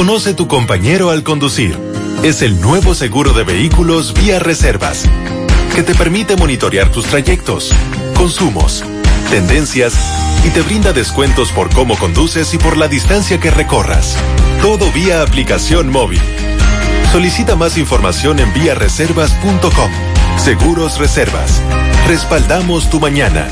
Conoce tu compañero al conducir. Es el nuevo seguro de vehículos vía reservas, que te permite monitorear tus trayectos, consumos, tendencias y te brinda descuentos por cómo conduces y por la distancia que recorras. Todo vía aplicación móvil. Solicita más información en viareservas.com. Seguros Reservas. Respaldamos tu mañana.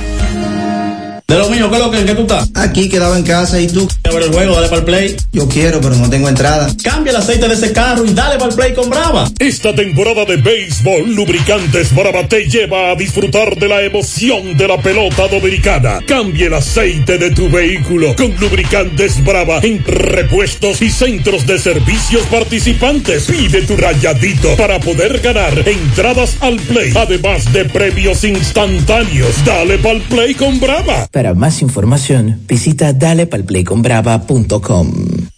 De lo mío, ¿qué es lo que, ¿en qué tú estás? Aquí quedaba en casa y tú. A ver el juego, dale para el play. Yo quiero, pero no tengo entrada. Cambia el aceite de ese carro y dale para el play con Brava. Esta temporada de béisbol, Lubricantes Brava te lleva a disfrutar de la emoción de la pelota dominicana. Cambia el aceite de tu vehículo con Lubricantes Brava en repuestos y centros de servicios participantes. Pide tu rayadito para poder ganar entradas al play, además de premios instantáneos. Dale para el play con Brava. Para más información, visita dalepalplayconbrava.com.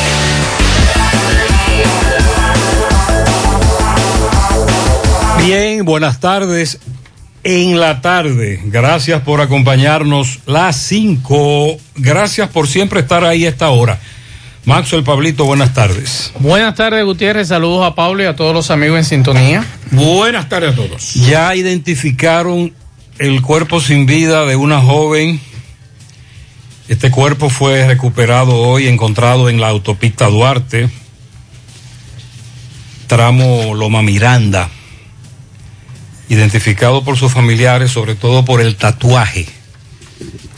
Bien, buenas tardes. En la tarde, gracias por acompañarnos las 5. Gracias por siempre estar ahí a esta hora. Maxwell Pablito, buenas tardes. Buenas tardes, Gutiérrez. Saludos a Pablo y a todos los amigos en sintonía. Buenas tardes a todos. Ya identificaron el cuerpo sin vida de una joven. Este cuerpo fue recuperado hoy, encontrado en la autopista Duarte, tramo Loma Miranda identificado por sus familiares, sobre todo por el tatuaje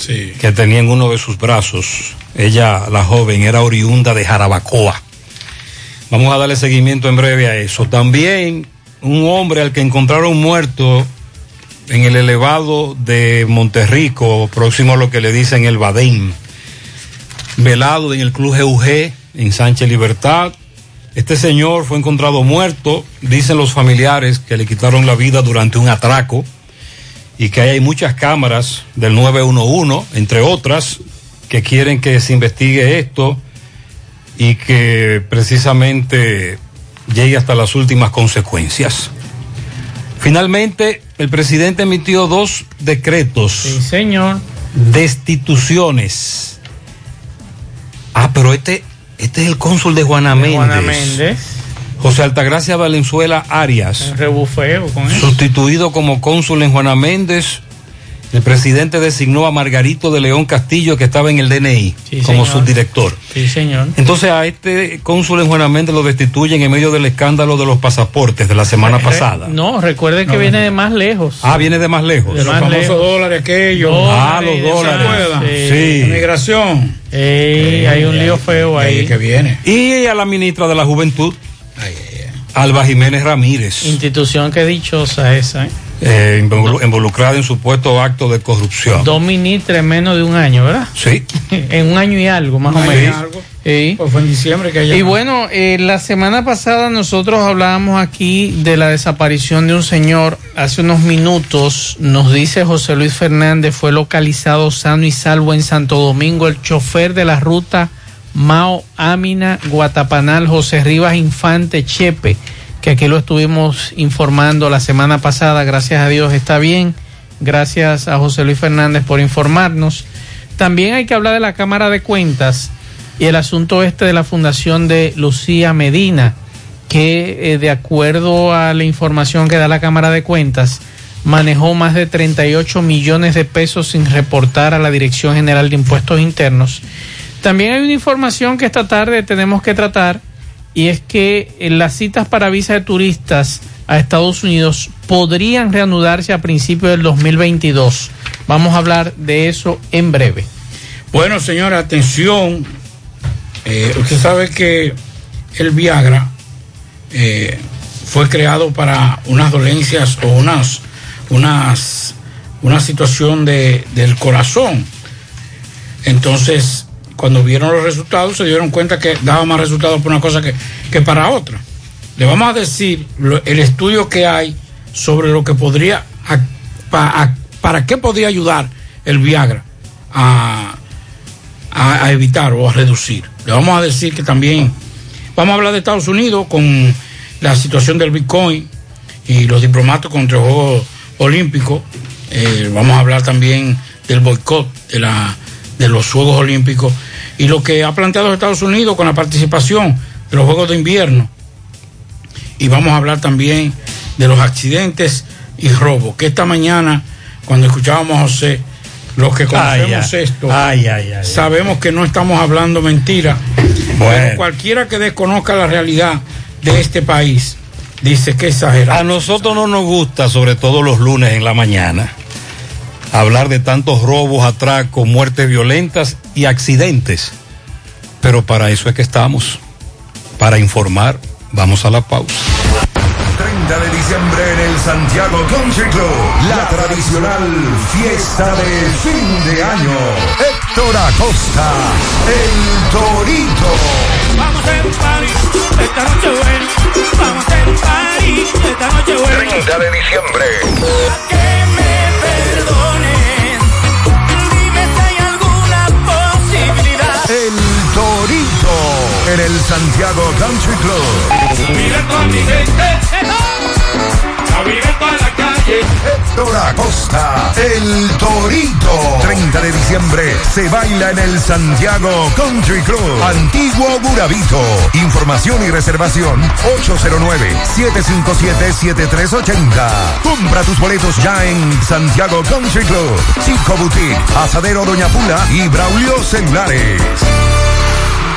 que tenía en uno de sus brazos. Ella, la joven, era oriunda de Jarabacoa. Vamos a darle seguimiento en breve a eso. También un hombre al que encontraron muerto en el elevado de Monterrico, próximo a lo que le dicen el Badén, velado en el Club GUG en Sánchez Libertad, este señor fue encontrado muerto, dicen los familiares que le quitaron la vida durante un atraco y que hay muchas cámaras del 911, entre otras, que quieren que se investigue esto y que precisamente llegue hasta las últimas consecuencias. Finalmente, el presidente emitió dos decretos. Sí, señor. Destituciones. Ah, pero este, este es el cónsul de Juana Méndez. Juana Méndez. José Altagracia Valenzuela Arias. Rebufeo con él. Sustituido como cónsul en Juana Méndez, el presidente designó a Margarito de León Castillo, que estaba en el DNI, Sí, como señor. subdirector. Sí, señor. Entonces a este cónsul en Juana Méndez lo destituyen en medio del escándalo de los pasaportes de la semana Re- pasada. No, recuerde que No, viene no. de más lejos. Ah, viene de más lejos. De más lejos. dólares aquellos. Ah, los ¿se dólares. acuerdan? Sí. Migración. Ey, hay un lío feo ahí. que viene. Y a la ministra de la Juventud, Alba Jiménez Ramírez, Institución que dichosa esa, ¿eh? Eh, involu- involucrada en supuesto acto de corrupción. Dos ministros en menos de un año, ¿verdad? Sí. en un año y algo, más Un o año y menos. algo. Sí. Pues fue en diciembre que. Y bueno, eh, la semana pasada nosotros hablábamos aquí de la desaparición de un señor. Hace unos minutos nos dice José Luis Fernández, fue localizado sano y salvo en Santo Domingo, el chofer de la ruta Mao Amina, Guatapanal, José Rivas Infante, Chepe, que aquí lo estuvimos informando la semana pasada, gracias a Dios está bien, gracias a José Luis Fernández por informarnos. También hay que hablar de la Cámara de Cuentas y el asunto este de la fundación de Lucía Medina, que eh, de acuerdo a la información que da la Cámara de Cuentas, manejó más de 38 millones de pesos sin reportar a la Dirección General de Impuestos Internos. También hay una información que esta tarde tenemos que tratar y es que eh, las citas para visa de turistas a Estados Unidos podrían reanudarse a principios del 2022. Vamos a hablar de eso en breve. Bueno, señora, atención. Eh, usted sabe que el Viagra eh, fue creado para unas dolencias o unas, unas, una situación de, del corazón. Entonces, cuando vieron los resultados, se dieron cuenta que daba más resultados para una cosa que, que para otra. Le vamos a decir el estudio que hay sobre lo que podría, para qué podría ayudar el Viagra a, a- a evitar o a reducir. Le vamos a decir que también vamos a hablar de Estados Unidos con la situación del Bitcoin y los diplomatas contra el Juego Olímpico. Eh, vamos a hablar también del boicot de, la, de los Juegos Olímpicos y lo que ha planteado Estados Unidos con la participación de los Juegos de Invierno. Y vamos a hablar también de los accidentes y robos, que esta mañana, cuando escuchábamos a José, los que conocemos Ay, esto, Ay, ay, ay. sabemos que no estamos hablando mentira. Pero cualquiera que desconozca la realidad de este país dice que exagerado. A nosotros no nos gusta, sobre todo los lunes en la mañana, hablar de tantos robos, atracos, muertes violentas y accidentes. Pero para eso es que estamos, para informar. Vamos a la pausa. 30 de diciembre en el Santiago Country Club. La tradicional fiesta de fin de año. Héctor Acosta, el Torito. Vamos un party, esta noche buena. Vamos un party, esta noche buena. 30 de diciembre. El Torito en el Santiago Country Club. Héctor Acosta, el Torito. 30 de diciembre se baila en el Santiago Country Club. Antiguo Burabito. Información y reservación 809-757-7380. Compra tus boletos ya en Santiago Country Club. Chico Boutique, Asadero Doña Pula y Braulio Celulares.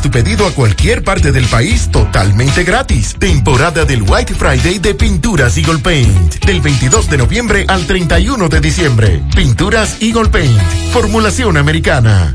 tu pedido a cualquier parte del país totalmente gratis. Temporada del White Friday de Pinturas Eagle Paint, del 22 de noviembre al 31 de diciembre. Pinturas Eagle Paint, formulación americana.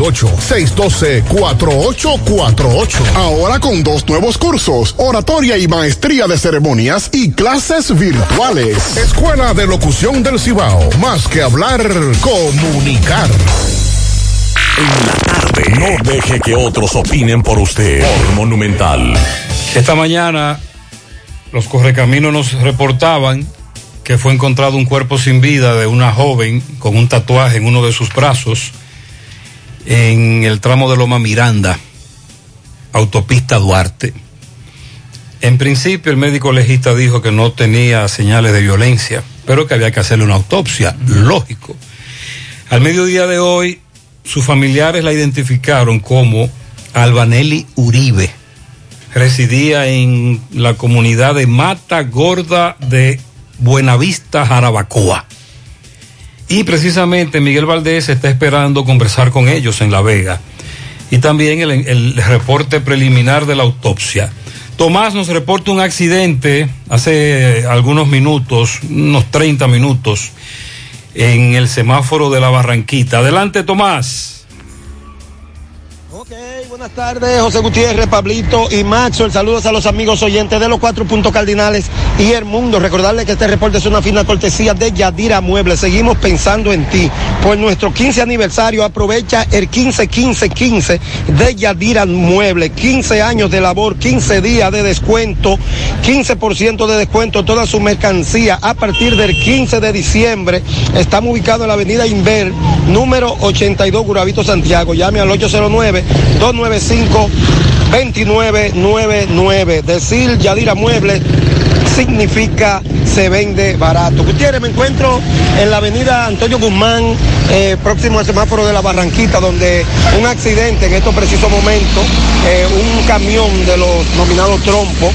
612-4848. Ahora con dos nuevos cursos, oratoria y maestría de ceremonias y clases virtuales. Escuela de Locución del Cibao. Más que hablar, comunicar. En la tarde. No deje que otros opinen por usted. Por Monumental. Esta mañana los correcaminos nos reportaban que fue encontrado un cuerpo sin vida de una joven con un tatuaje en uno de sus brazos en el tramo de Loma Miranda, autopista Duarte. En principio el médico legista dijo que no tenía señales de violencia, pero que había que hacerle una autopsia, lógico. Al mediodía de hoy, sus familiares la identificaron como Albanelli Uribe. Residía en la comunidad de Mata Gorda de Buenavista, Jarabacoa. Y precisamente Miguel Valdés está esperando conversar con ellos en La Vega. Y también el, el reporte preliminar de la autopsia. Tomás nos reporta un accidente hace algunos minutos, unos 30 minutos, en el semáforo de la Barranquita. Adelante, Tomás. Buenas tardes, José Gutiérrez, Pablito y Maxo. El saludos a los amigos oyentes de los cuatro puntos cardinales y el mundo. Recordarles que este reporte es una fina cortesía de Yadira Muebles. Seguimos pensando en ti. Por nuestro 15 aniversario, aprovecha el 15-15-15 de Yadira Muebles. 15 años de labor, 15 días de descuento, 15% de descuento, toda su mercancía a partir del 15 de diciembre. Estamos ubicados en la avenida Inver, número 82, Guravito, Santiago. Llame al 809 295 2999. Decir Yadira Mueble significa se vende barato. Gutiérrez, me encuentro en la avenida Antonio Guzmán, eh, próximo al semáforo de la Barranquita, donde un accidente en estos precisos momentos, eh, un camión de los nominados Trompo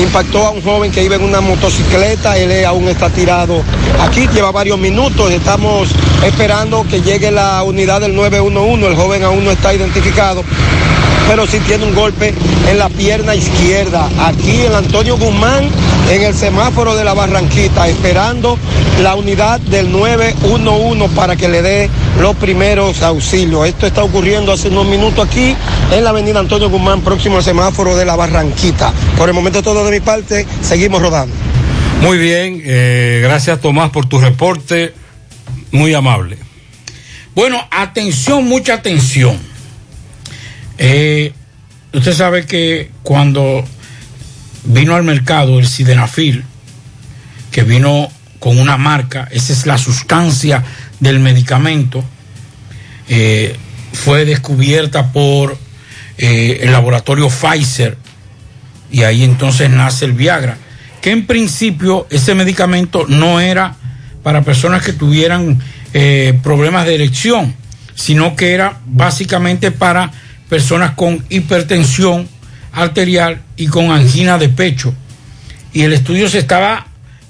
impactó a un joven que iba en una motocicleta, él aún está tirado aquí, lleva varios minutos, estamos esperando que llegue la unidad del 911, el joven aún no está identificado pero sí tiene un golpe en la pierna izquierda. Aquí en Antonio Guzmán, en el semáforo de la Barranquita, esperando la unidad del 911 para que le dé los primeros auxilios. Esto está ocurriendo hace unos minutos aquí en la avenida Antonio Guzmán, próximo al semáforo de la Barranquita. Por el momento todo de mi parte, seguimos rodando. Muy bien, eh, gracias Tomás por tu reporte, muy amable. Bueno, atención, mucha atención. Eh, usted sabe que cuando vino al mercado el sidenafil, que vino con una marca, esa es la sustancia del medicamento, eh, fue descubierta por eh, el laboratorio Pfizer y ahí entonces nace el Viagra, que en principio ese medicamento no era para personas que tuvieran problemas de erección, sino que era básicamente para personas con hipertensión arterial y con angina de pecho. Y el estudio se estaba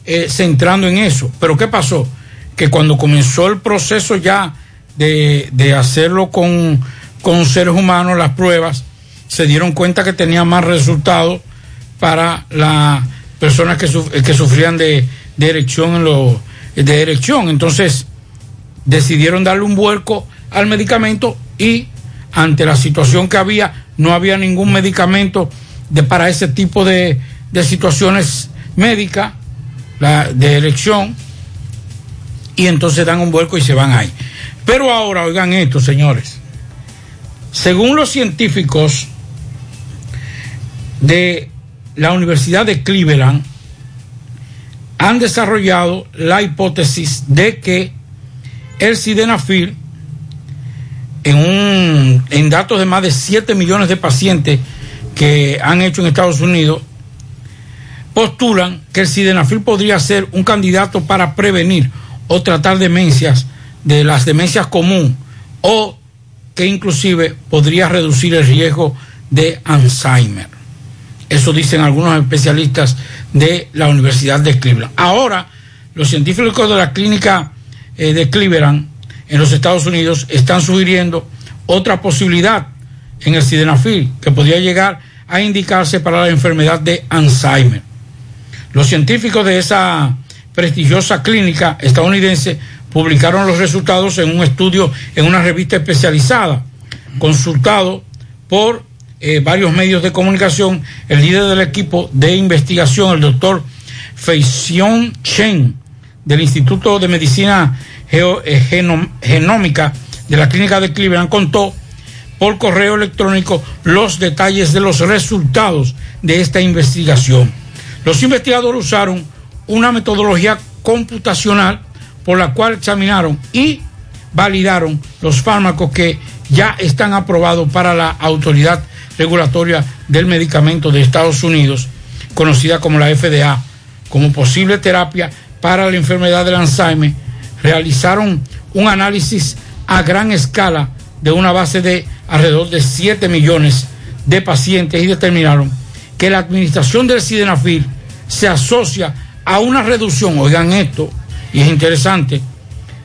eh, centrando en eso. Pero ¿qué pasó? Que cuando comenzó el proceso ya de, de hacerlo con, con seres humanos, las pruebas, se dieron cuenta que tenía más resultados para la personas que, suf- que sufrían de, de erección en lo, de erección. Entonces decidieron darle un vuelco al medicamento y ante la situación que había, no había ningún medicamento de, para ese tipo de, de situaciones médicas, de erección, y entonces dan un vuelco y se van ahí. Pero ahora, oigan esto, señores. Según los científicos de la Universidad de Cleveland, han desarrollado la hipótesis de que el sildenafil, en, un, en datos de más de 7 millones de pacientes que han hecho en Estados Unidos, postulan que el sildenafil podría ser un candidato para prevenir o tratar demencias de las demencias común o que inclusive podría reducir el riesgo de Alzheimer. Eso dicen algunos especialistas de la Universidad de Cleveland. Ahora, los científicos de la clínica eh, de Cleveland en los Estados Unidos están sugiriendo otra posibilidad en el sildenafil que podría llegar a indicarse para la enfermedad de Alzheimer. Los científicos de esa prestigiosa clínica estadounidense publicaron los resultados en un estudio en una revista especializada, consultado por eh, varios medios de comunicación, el líder del equipo de investigación, el doctor Feixion Chen, del Instituto de Medicina Eh, Genómica de la Clínica de Cleveland, contó por correo electrónico los detalles de los resultados de esta investigación. Los investigadores usaron una metodología computacional por la cual examinaron y validaron los fármacos que ya están aprobados para la autoridad regulatoria del medicamento de Estados Unidos, conocida como la FDA, como posible terapia para la enfermedad del Alzheimer. Realizaron un análisis a gran escala de una base de alrededor de 7 millones de pacientes y determinaron que la administración del sildenafil se asocia a una reducción, oigan esto, y es interesante,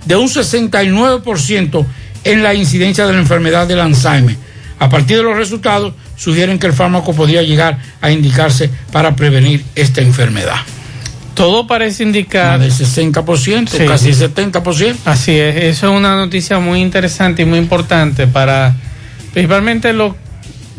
de un 69% en la incidencia de la enfermedad del Alzheimer. A partir de los resultados, sugieren que el fármaco podría llegar a indicarse para prevenir esta enfermedad. Todo parece indicar. Del 60%, Sí. casi 70%. Así es, eso es una noticia muy interesante y muy importante para principalmente los,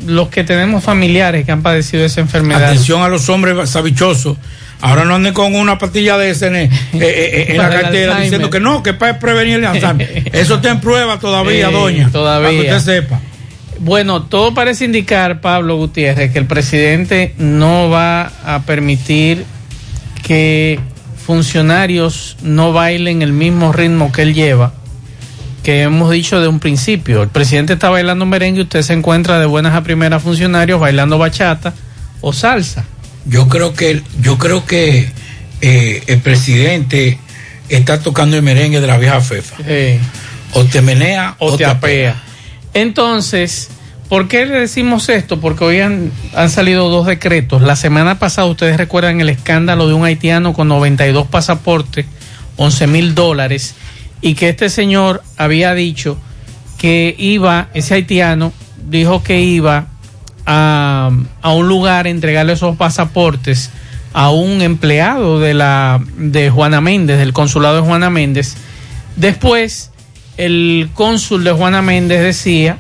los que tenemos familiares que han padecido esa enfermedad. Atención a los hombres sabichosos. Ahora no anden con una pastilla de ese en, eh, eh, eh, en la cartera diciendo que no, que para prevenir el Alzheimer. Eso está en prueba todavía, Eh, doña. todavía. Para que usted sepa. Bueno, todo parece indicar, Pablo Gutiérrez, que el presidente no va a permitir que funcionarios no bailen el mismo ritmo que él lleva, que hemos dicho de un principio. El presidente está bailando merengue y usted se encuentra de buenas a primeras funcionarios bailando bachata o salsa. Yo creo que yo creo que eh, el presidente está tocando el merengue de la vieja fefa. O te menea o, te apea. Entonces, ¿por qué le decimos esto? Porque hoy han, salido dos decretos. La semana pasada, ustedes recuerdan el escándalo de un haitiano con 92 pasaportes, 11 mil dólares, y que este señor había dicho que iba, ese haitiano dijo que iba a, a un lugar a entregarle esos pasaportes a un empleado de la de Juana Méndez, del consulado de Juana Méndez. Después, el cónsul de Juana Méndez decía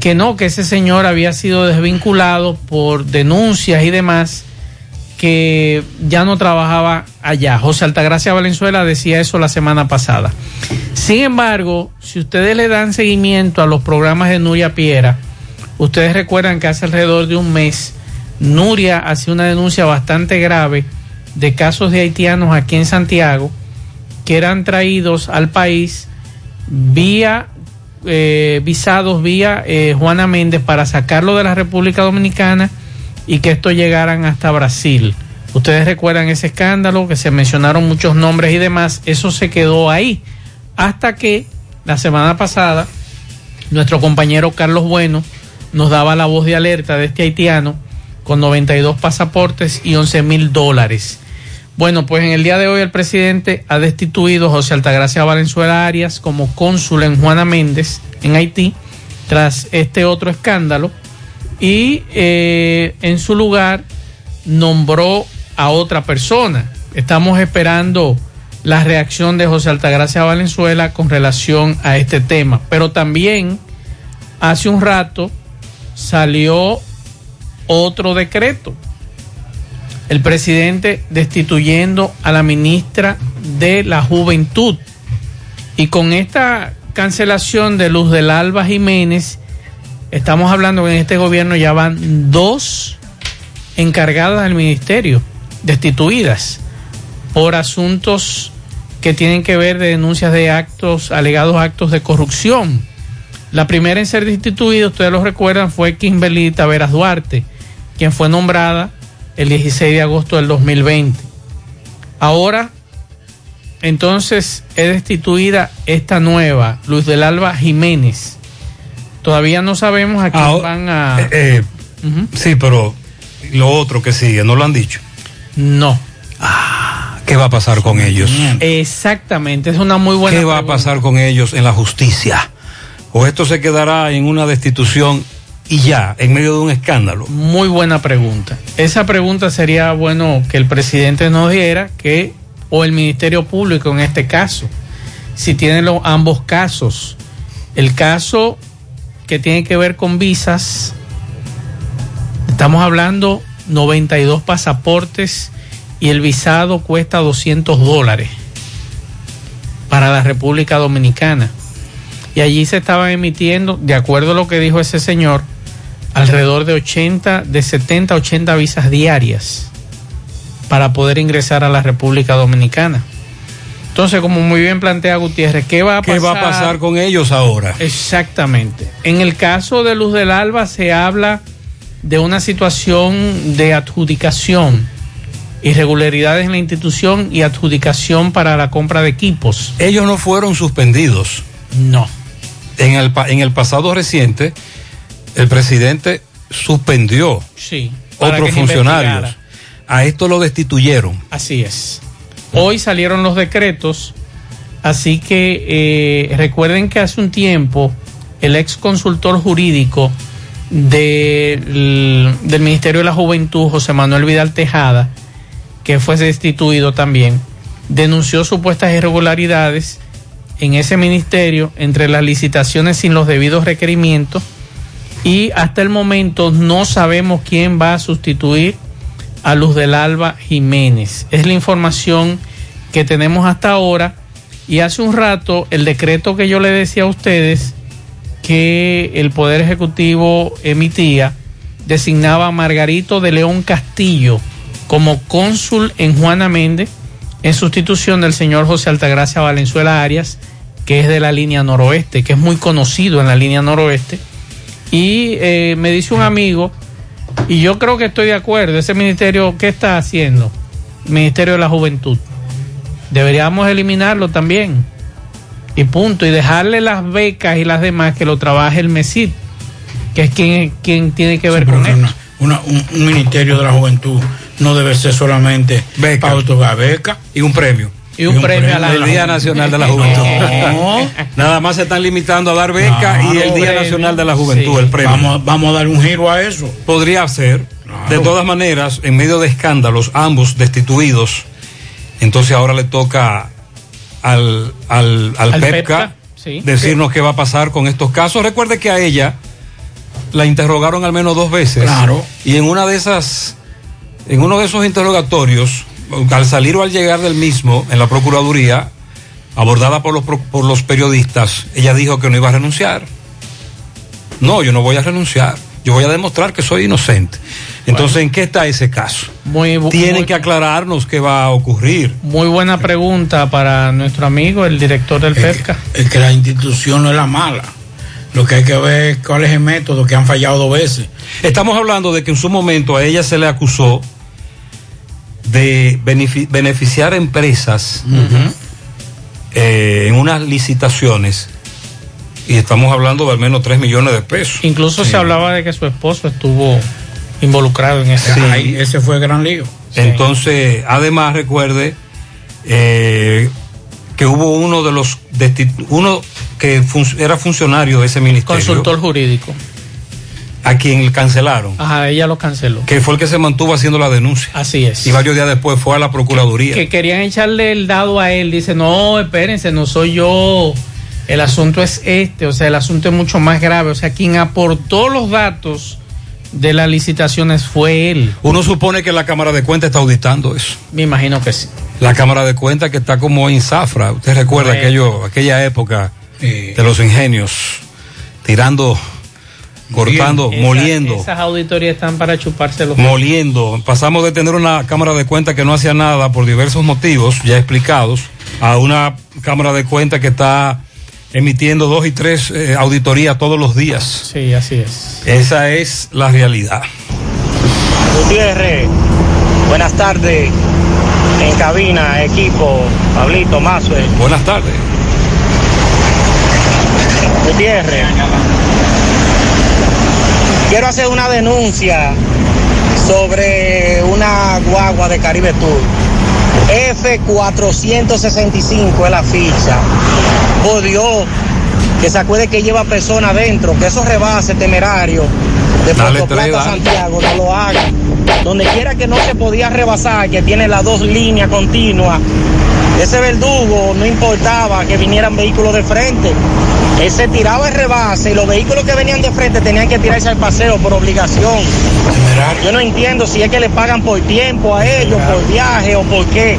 que no, que ese señor había sido desvinculado por denuncias y demás, que ya no trabajaba allá. José Altagracia Valenzuela decía eso la semana pasada. Sin embargo, si ustedes le dan seguimiento a los programas de Nuria Piera, ustedes recuerdan que hace alrededor de un mes Nuria hacía una denuncia bastante grave de casos de haitianos aquí en Santiago que eran traídos al país vía eh, visados vía eh, Juana Méndez para sacarlo de la República Dominicana y que esto llegaran hasta Brasil. Ustedes recuerdan ese escándalo que se mencionaron muchos nombres y demás, eso se quedó ahí hasta que la semana pasada nuestro compañero Carlos Bueno nos daba la voz de alerta de este haitiano con 92 pasaportes y 11 mil dólares. Bueno, pues en el día de hoy el presidente ha destituido a José Altagracia Valenzuela Arias como cónsul en Juana Méndez, en Haití, tras este otro escándalo, y eh, en su lugar nombró a otra persona. Estamos esperando la reacción de José Altagracia Valenzuela con relación a este tema. Pero también hace un rato salió otro decreto. El presidente destituyendo a la ministra de la Juventud. Y con esta cancelación de Luz del Alba Jiménez, estamos hablando que en este gobierno ya van dos encargadas del ministerio, destituidas por asuntos que tienen que ver de denuncias de actos, alegados actos de corrupción. La primera en ser destituida, ustedes lo recuerdan, fue Kimberly Taveras Duarte, quien fue nombrada el 16 de agosto del 2020. Ahora, entonces, es destituida esta nueva, Luz del Alba Jiménez. Todavía no sabemos a quién van a... eh, eh, Sí, pero lo otro que sigue, ¿no lo han dicho? No. ¿Qué va a pasar con ellos? Exactamente, es una muy buena ¿Qué va a pasar con ellos en la justicia? ¿O esto se quedará en una destitución y ya, en medio de un escándalo? Muy buena pregunta. Esa pregunta sería bueno que el presidente nos diera que, o el Ministerio Público en este caso, si tienen los, ambos casos. El caso que tiene que ver con visas, estamos hablando 92 pasaportes y el visado cuesta 200 dólares para la República Dominicana. Y allí se estaban emitiendo, de acuerdo a lo que dijo ese señor, alrededor de 80, de 70 a 80 visas diarias para poder ingresar a la República Dominicana. Entonces, como muy bien plantea Gutiérrez, ¿qué va a pasar? ¿Qué va a pasar con ellos ahora? Exactamente. En el caso de Luz del Alba se habla de una situación de adjudicación, irregularidades en la institución y adjudicación para la compra de equipos. Ellos no fueron suspendidos. No. En el, en el pasado reciente, el presidente suspendió Sí. otros funcionarios. A esto lo destituyeron. Así es. Hoy salieron los decretos, así que eh, recuerden que hace un tiempo el ex consultor jurídico del, del Ministerio de la Juventud, José Manuel Vidal Tejada, que fue destituido también, denunció supuestas irregularidades en ese ministerio entre las licitaciones sin los debidos requerimientos y hasta el momento no sabemos quién va a sustituir a Luz del Alba Jiménez. Es la información que tenemos hasta ahora y hace un rato el decreto que yo le decía a ustedes que el Poder Ejecutivo emitía designaba a Margarito de León Castillo como cónsul en Juana Méndez en sustitución del señor José Altagracia Valenzuela Arias, que es de la línea noroeste, que es muy conocido en la línea noroeste. Y eh, me dice un amigo, y yo creo que estoy de acuerdo, ese ministerio, ¿qué está haciendo? Ministerio de la Juventud. Deberíamos eliminarlo también. Y punto. Y dejarle las becas y las demás que lo trabaje el MESID, que es quien, quien tiene que ver con eso. Una- un, un ministerio de la juventud no debe ser solamente para otorgar beca y un premio. Y un premio a la El Día Nacional de la Juventud. Nada más se están limitando a dar beca y el Día Nacional de la Juventud, el premio. Vamos, vamos a dar un giro a eso. Podría ser. De todas maneras, en medio de escándalos, ambos destituidos, entonces ahora le toca al, al, al, Al PEPCA, PEPCA, sí. decirnos qué va a pasar con estos casos. Recuerde que a ella la interrogaron al menos dos veces. Claro. Y en una de esas, en uno de esos interrogatorios, al salir o al llegar del mismo en la Procuraduría, abordada por los, por los periodistas, ella dijo que no iba a renunciar. No, yo no voy a renunciar. Yo voy a demostrar que soy inocente. Entonces, ¿en qué está ese caso? Muy, Tienen muy- que aclararnos qué va a ocurrir. Muy buena pregunta para nuestro amigo, el director del PEPCA. Es que la institución no es la mala. Lo que hay que ver es cuál es el método que han fallado dos veces. Estamos hablando de que en su momento a ella se le acusó de benefi- beneficiar empresas eh, en unas licitaciones y estamos hablando de al menos 3 millones de pesos. Incluso se hablaba de que su esposo estuvo involucrado en ese. Ahí, ese fue el gran lío. Entonces, además recuerde eh, que hubo uno de los uno que fun- era funcionario de ese ministerio Consultor jurídico. A quien cancelaron. Ajá, ella lo canceló. Que fue el que se mantuvo haciendo la denuncia. Así es. Y varios días después fue a la Procuraduría. Que querían echarle el dado a él. Dice, no, espérense, no soy yo. El asunto es este, o sea, el asunto es mucho más grave. O sea, quien aportó los datos de las licitaciones fue él. Uno supone que la Cámara de Cuentas está auditando eso. Me imagino que sí. La Cámara de Cuentas que está como en zafra. Usted recuerda aquello, aquella época Eh. de los ingenios, tirando, cortando, Esa- moliendo. Esas auditorías están para chuparse los moliendo. Pasamos de tener una Cámara de Cuentas que no hacía nada por diversos motivos ya explicados a una Cámara de Cuentas que está emitiendo dos y tres eh, auditorías todos los días. Sí, así es. Esa es la realidad. Gutiérrez, buenas tardes. En cabina, equipo, Pablito, Mazue. Buenas tardes. Gutiérrez, quiero hacer una denuncia sobre una guagua de Caribe Tour. F465 es la ficha. Por Dios, que se acuerde que lleva personas adentro, que esos rebases temerarios de Puerto Plata. Santiago no lo hagan. Donde quiera que no se podía rebasar, que tiene las dos líneas continuas, ese verdugo no importaba que vinieran vehículos de frente. Él se tiraba el rebase y los vehículos que venían de frente tenían que tirarse al paseo por obligación. Yo no entiendo si es que le pagan por tiempo a ellos, por viaje o por qué.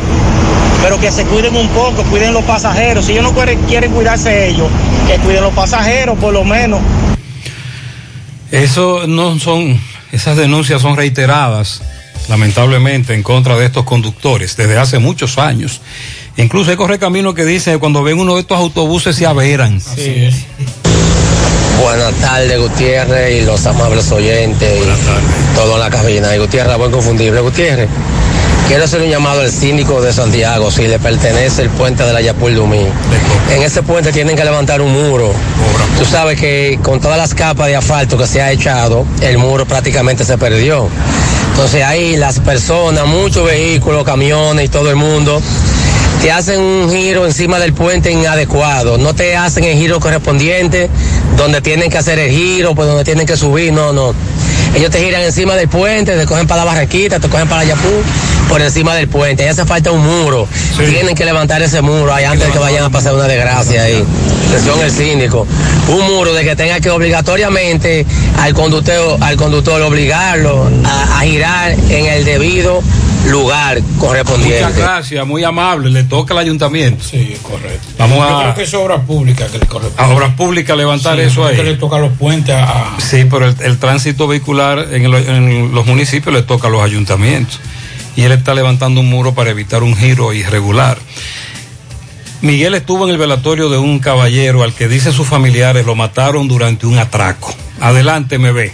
Pero que se cuiden un poco, cuiden los pasajeros. Si ellos no quieren, quieren cuidarse ellos, que cuiden los pasajeros por lo menos. Eso no son, esas denuncias son reiteradas, lamentablemente, en contra de estos conductores desde hace muchos años. Incluso hay correcaminos que dicen que cuando ven uno de estos autobuses se averan. Sí. Buenas tardes, Gutiérrez y los amables oyentes y todo en la cabina. Y Gutiérrez, buen confundible. Gutiérrez, quiero hacer un llamado al síndico de Santiago, si le pertenece el puente de la Yapul Dumí. En ese puente tienen que levantar un muro. Tú sabes que con todas las capas de asfalto que se ha echado, el muro prácticamente se perdió. Entonces ahí las personas, muchos vehículos, camiones y todo el mundo te hacen un giro encima del puente inadecuado, no te hacen el giro correspondiente donde tienen que hacer el giro, pues donde tienen que subir, no, no. Ellos te giran encima del puente, te cogen para la barranquita, te cogen para Yapú, por encima del puente. Ahí hace falta un muro. Tienen que levantar ese muro ahí antes de que vayan a pasar una desgracia ahí. El síndico. Un muro de que tenga que obligatoriamente al conductor, al conductor obligarlo a, a girar en el debido lugar correspondiente. Muchas gracias, muy amable, le toca al ayuntamiento. Sí, correcto. Vamos Yo a- creo que es obra pública que le corresponde. A obras públicas levantar Sí, eso ahí. que le toca a los puentes a... Sí, pero el, el tránsito vehicular en, el- en los municipios le toca a los ayuntamientos. Y él está levantando un muro para evitar un giro irregular. Miguel estuvo en el velatorio de un caballero al que dice sus familiares lo mataron durante un atraco. Adelante, me ve.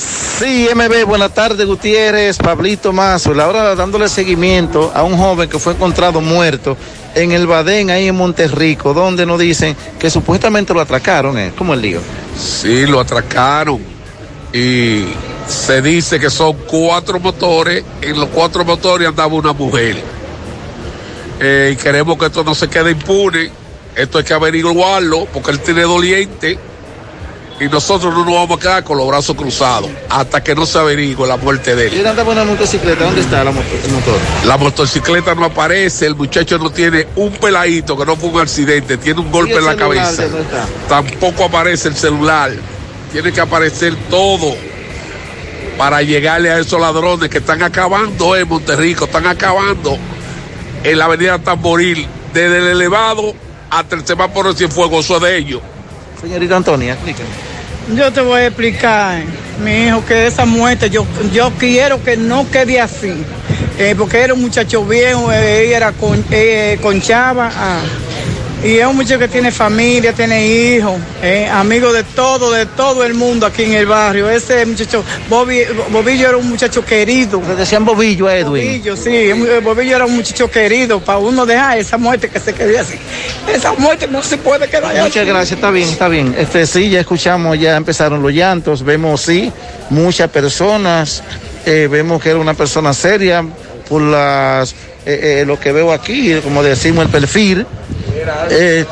Sí, MB, buenas tardes, Gutiérrez, Pablito Mazo. La hora dándole seguimiento a un joven que fue encontrado muerto en el Badén, ahí en Monterrico, donde nos dicen que supuestamente lo atracaron, ¿eh? ¿Cómo el lío? Sí, lo atracaron y se dice que son cuatro motores. En los cuatro motores andaba una mujer. Eh, y queremos que esto no se quede impune. Esto hay que averiguarlo porque él tiene doliente. Y nosotros no nos vamos a quedar con los brazos cruzados hasta que no se averigüe la muerte de Y él. andaba en una motocicleta, ¿dónde está la moto- el motor? La motocicleta no aparece, el muchacho no tiene un peladito que no fue un accidente, tiene un golpe ¿Y en la cabeza. dónde? Tampoco aparece el celular. Tiene que aparecer todo para llegarle a esos ladrones que están acabando en Monterrico, están acabando en la avenida Tamboril, desde el elevado hasta el semáforo Cienfuegos, eso es de ellos. Señorita Antonia, explíqueme. Yo te voy a explicar, mi hijo, que esa muerte yo, yo quiero que no quede así. Eh, porque era un muchacho viejo, eh, era con, eh, conchaba. ah. Y es un muchacho que tiene familia, tiene hijos, eh, amigo de todo, de todo el mundo aquí en el barrio. Ese muchacho, Bobby, Bobillo era un muchacho querido. Le decían Bobillo a Edwin. Bobillo, sí, eh, Bobillo era un muchacho querido. Para uno dejar esa muerte que se quede así. Esa muerte no se puede quedar así. Muchas gracias, está bien, está bien. Este sí, ya escuchamos, ya empezaron los llantos, vemos sí, muchas personas, eh, vemos que era una persona seria por las eh, lo que veo aquí, como decimos el perfil. Eh,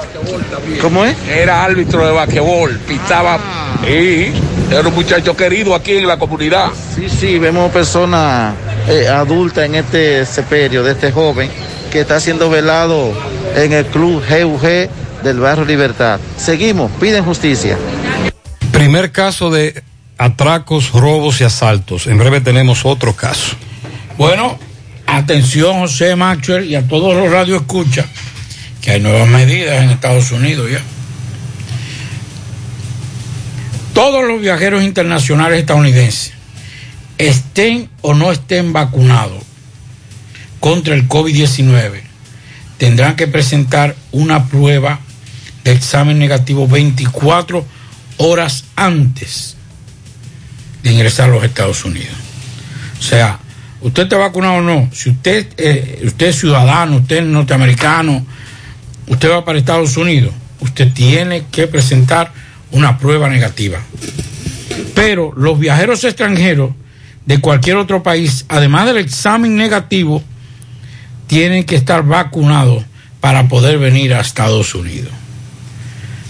¿Cómo es? Era árbitro de basquetbol, pitaba. y Era un muchacho querido aquí en la comunidad. Sí, sí, vemos personas eh, adultas en este seperio de este joven que está siendo velado en el club GUG del barrio Libertad. Seguimos, piden justicia. Primer caso de atracos, robos y asaltos. En breve tenemos otro caso. Bueno, atención José Maxwell y a todos los radioescuchas, hay nuevas medidas en Estados Unidos ya. Todos los viajeros internacionales estadounidenses, estén o no estén vacunados contra el COVID-19, tendrán que presentar una prueba de examen negativo 24 horas antes de ingresar a los Estados Unidos. O sea, usted está vacunado o no, si usted, eh, usted es ciudadano, usted es norteamericano, usted va para Estados Unidos, usted tiene que presentar una prueba negativa. Pero los viajeros extranjeros de cualquier otro país, además del examen negativo, tienen que estar vacunados para poder venir a Estados Unidos.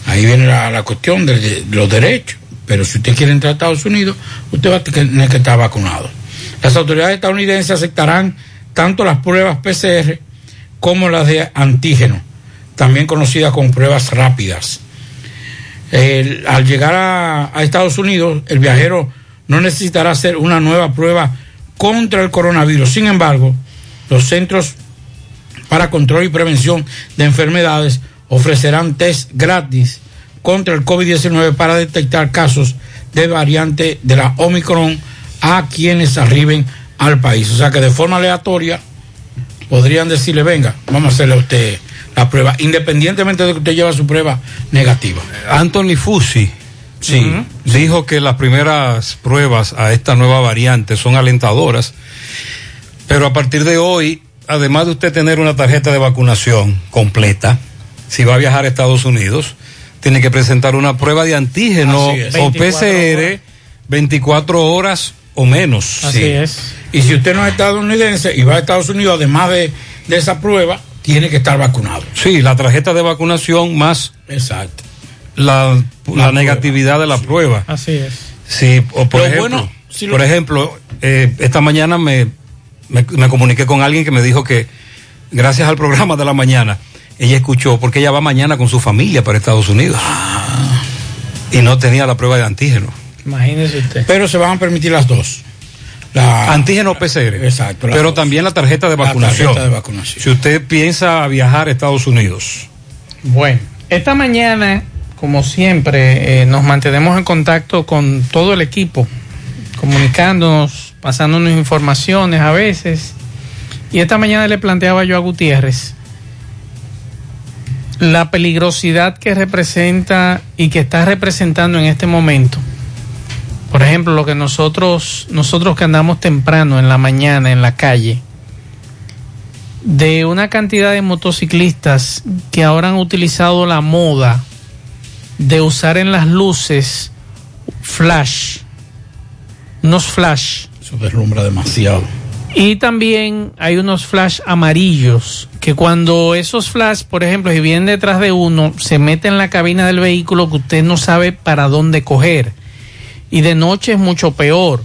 Ahí viene la, cuestión de, de los derechos. Pero si usted quiere entrar a Estados Unidos, usted va a tener que estar vacunado. Las autoridades estadounidenses aceptarán tanto las pruebas PCR como las de antígeno, también conocidas como pruebas rápidas. Al llegar a, a Estados Unidos, el viajero no necesitará hacer una nueva prueba contra el coronavirus. Sin embargo, los centros para control y prevención de enfermedades ofrecerán test gratis contra el COVID-19 para detectar casos de variante de la Omicron a quienes arriben al país. O sea que de forma aleatoria podrían decirle, venga, vamos a hacerle a usted la prueba, independientemente de que usted lleve su prueba negativa. Anthony Fusi Sí. dijo que las primeras pruebas a esta nueva variante son alentadoras, pero a partir de hoy, además de usted tener una tarjeta de vacunación completa, si va a viajar a Estados Unidos, tiene que presentar una prueba de antígeno o 24 PCR 24 horas o menos. Así es. Y si usted no es estadounidense y va a Estados Unidos, además de, de esa prueba, tiene que estar vacunado. Sí, la tarjeta de vacunación más Exacto. la, la negatividad de la prueba. Así es. Sí, o por Lo ejemplo, bueno, si lo- por ejemplo, eh, esta mañana me, me, me comuniqué con alguien que me dijo que gracias al programa de la mañana, ella escuchó, porque ella va mañana con su familia para Estados Unidos. Ah. Y no tenía la prueba de antígeno. Imagínese usted. Pero se van a permitir las dos. La, Antígeno PCR. Exacto. Pero dos. también la tarjeta de La vacunación. tarjeta de vacunación. Si usted piensa viajar a Estados Unidos. Bueno, esta mañana, como siempre, eh, nos mantenemos en contacto con todo el equipo, comunicándonos, pasándonos informaciones a veces. Y esta mañana le planteaba yo a Gutiérrez la peligrosidad que representa y que está representando en este momento. Por ejemplo, lo que nosotros, nosotros que andamos temprano en la mañana en la calle, de una cantidad de motociclistas que ahora han utilizado la moda de usar en las luces flash, unos flash. Eso deslumbra demasiado. Y también hay unos flash amarillos que cuando esos flash, por ejemplo, si vienen detrás de uno, se mete en la cabina del vehículo que usted no sabe para dónde coger. Y de noche es mucho peor.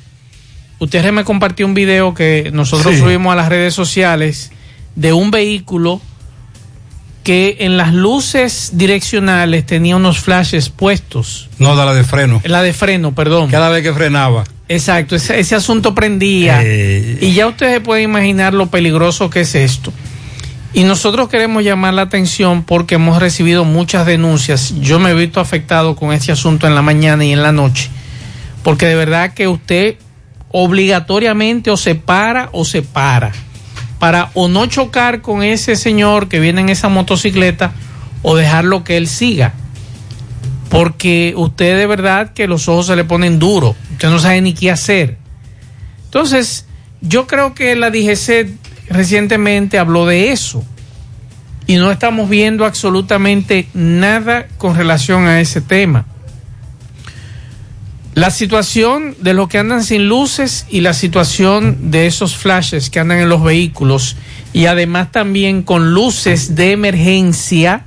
Usted me compartió un video que nosotros Sí. subimos a las redes sociales de un vehículo que en las luces direccionales tenía unos flashes puestos. No da la de freno. La de freno, perdón. Cada vez que frenaba. Exacto, ese, ese asunto prendía. Eh. Y ya usted se puede imaginar lo peligroso que es esto. Y nosotros queremos llamar la atención porque hemos recibido muchas denuncias. Yo me he visto afectado con este asunto en la mañana y en la noche. Porque de verdad que usted obligatoriamente o se para o se para. Para o no chocar con ese señor que viene en esa motocicleta o dejarlo que él siga porque usted de verdad que los ojos se le ponen duros, usted no sabe ni qué hacer. Entonces, yo creo que la DGC recientemente habló de eso y no estamos viendo absolutamente nada con relación a ese tema. La situación de los que andan sin luces y la situación de esos flashes que andan en los vehículos y además también con luces de emergencia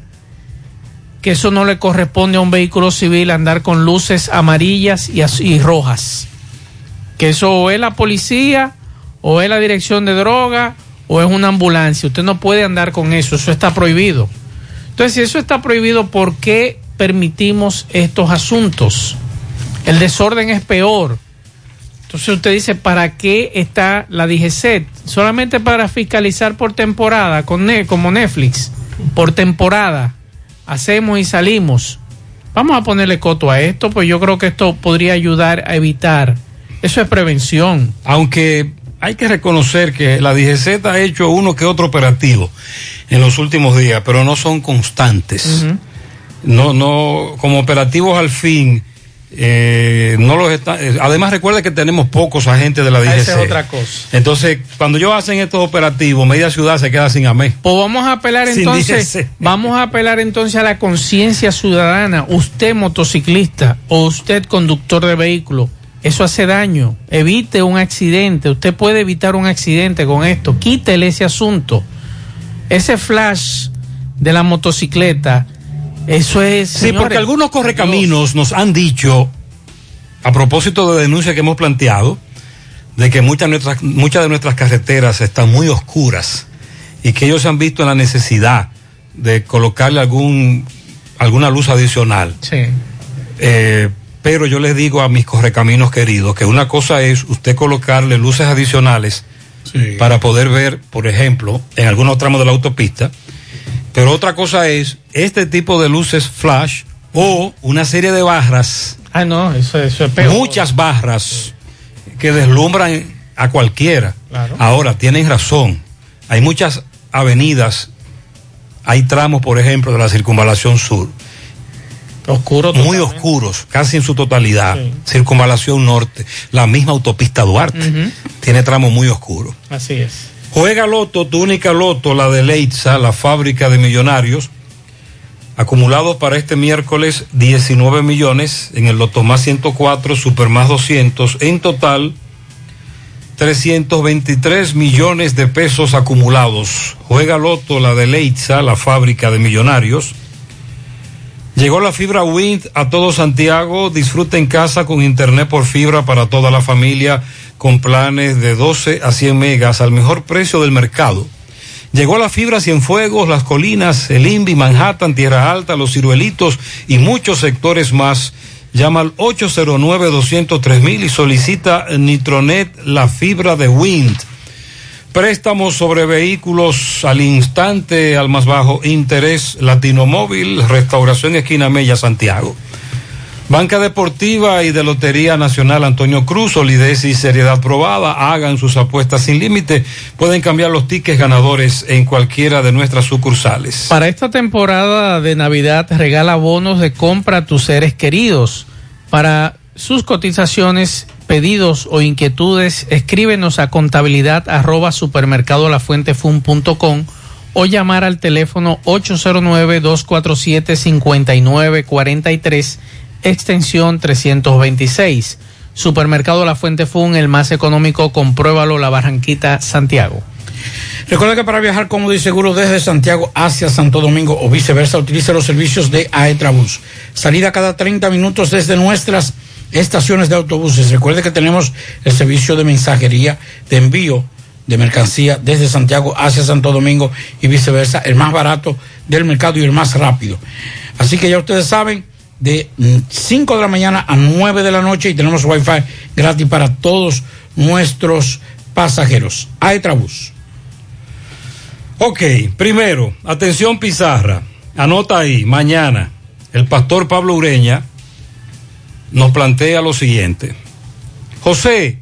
que eso no le corresponde a un vehículo civil andar con luces amarillas y, y rojas. Que eso o es la policía, o es la dirección de droga, o es una ambulancia. Usted no puede andar con eso, eso está prohibido. Entonces, si eso está prohibido, ¿por qué permitimos estos asuntos? El desorden es peor. Entonces usted dice, ¿para qué está la DGCET? Solamente para fiscalizar por temporada, con Ne- como Netflix, por temporada. Hacemos y salimos. Vamos a ponerle coto a esto, pues yo creo que esto podría ayudar a evitar. Eso es prevención. Aunque hay que reconocer que la DGZ ha hecho uno que otro operativo en los últimos días, pero no son constantes. No, no, como operativos al fin, eh, no los está, eh, además recuerda que tenemos pocos agentes de la DGC. Esa es otra cosa. Entonces, cuando ellos hacen estos operativos, media ciudad se queda sin AME. Pues vamos a apelar Sin entonces, DGC. vamos a apelar entonces a la conciencia ciudadana. Usted motociclista o usted conductor de vehículo, eso hace daño. Evite un accidente. Usted puede evitar un accidente con esto. Quítele ese asunto. Ese flash de la motocicleta, eso es. Sí, señores, porque algunos correcaminos nos han dicho, a propósito de denuncias que hemos planteado, de que muchas, nuestras, muchas de nuestras carreteras están muy oscuras y que ellos se han visto en la necesidad de colocarle algún, alguna luz adicional. Sí. Eh, pero yo les digo a mis correcaminos queridos que una cosa es usted colocarle luces adicionales para poder ver, por ejemplo, en algunos tramos de la autopista, pero otra cosa es este tipo de luces flash o una serie de barras. Ah, no, eso, eso es peor. Muchas barras que deslumbran a cualquiera. Claro. Ahora, tienen razón. Hay muchas avenidas, hay tramos, por ejemplo, de la circunvalación sur. Oscuros. Muy oscuros, casi en su totalidad. Circunvalación norte, la misma autopista Duarte. Tiene tramos muy oscuros. Así es. Juega Loto, tu única Loto, la de Leitza, la fábrica de millonarios. Acumulados para este miércoles 19 millones en el Loto más 104, Super más 200. En total, 323 millones de pesos acumulados. Juega Loto, la de Leitza, la fábrica de millonarios. Llegó la fibra Wind a todo Santiago. Disfruta en casa con internet por fibra para toda la familia con planes de 12 a 100 megas al mejor precio del mercado. Llegó la fibra Cienfuegos, Las Colinas, el INVI, Manhattan, Tierra Alta, Los Ciruelitos y muchos sectores más. Llama al 809-203 y solicita Nitronet, la fibra de Wind. Préstamos sobre vehículos al instante, al más bajo interés, Latino Móvil, Restauración Esquina Mella, Santiago. Banca Deportiva y de Lotería Nacional Antonio Cruz, solidez y seriedad probada. Hagan sus apuestas sin límite. Pueden cambiar los tickets ganadores en cualquiera de nuestras sucursales. Para esta temporada de Navidad regala bonos de compra a tus seres queridos. Para sus cotizaciones, pedidos o inquietudes, escríbenos a contabilidad arroba supermercadolafuentefun.com o llamar al teléfono 809-247-5943, extensión 326. Supermercado La Fuente Fun, el más económico, compruébalo, La Barranquita, Santiago. Recuerda que para viajar cómodo y seguro desde Santiago hacia Santo Domingo o viceversa, utilice los servicios de Aetrabús. Salida cada 30 minutos desde nuestras estaciones de autobuses. Recuerde que tenemos el servicio de mensajería de envío de mercancía desde Santiago hacia Santo Domingo y viceversa, el más barato del mercado y el más rápido. Así que ya ustedes saben, de 5 de la mañana a 9 de la noche y tenemos wifi gratis para todos nuestros pasajeros. Aetrabús. Ok, primero, atención Pizarra, anota ahí, mañana, el pastor Pablo Ureña nos plantea lo siguiente. José,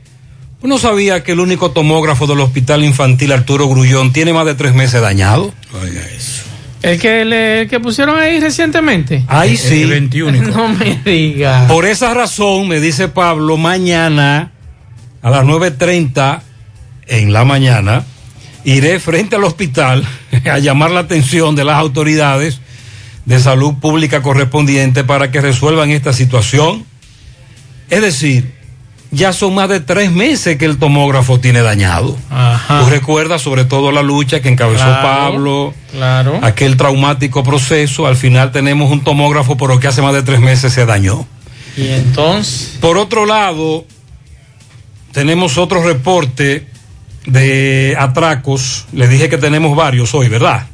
¿uno sabía que el único tomógrafo del Hospital Infantil Arturo Grullón tiene más de tres meses dañado? Oiga eso. El que, le, el que pusieron ahí recientemente. Ahí sí. No me diga. Por esa razón, me dice Pablo, mañana a las 9.30 en la mañana, iré frente al hospital a llamar la atención de las autoridades de salud pública correspondiente para que resuelvan esta situación. Es decir, ya son más de tres meses que el tomógrafo tiene dañado. Tú recuerdas sobre todo la lucha que encabezó Claro, Pablo, claro. aquel traumático proceso. Al final tenemos un tomógrafo, pero que hace más de tres meses se dañó. Y entonces. Por otro lado, tenemos otro reporte de atracos. Le dije que tenemos varios hoy, ¿verdad?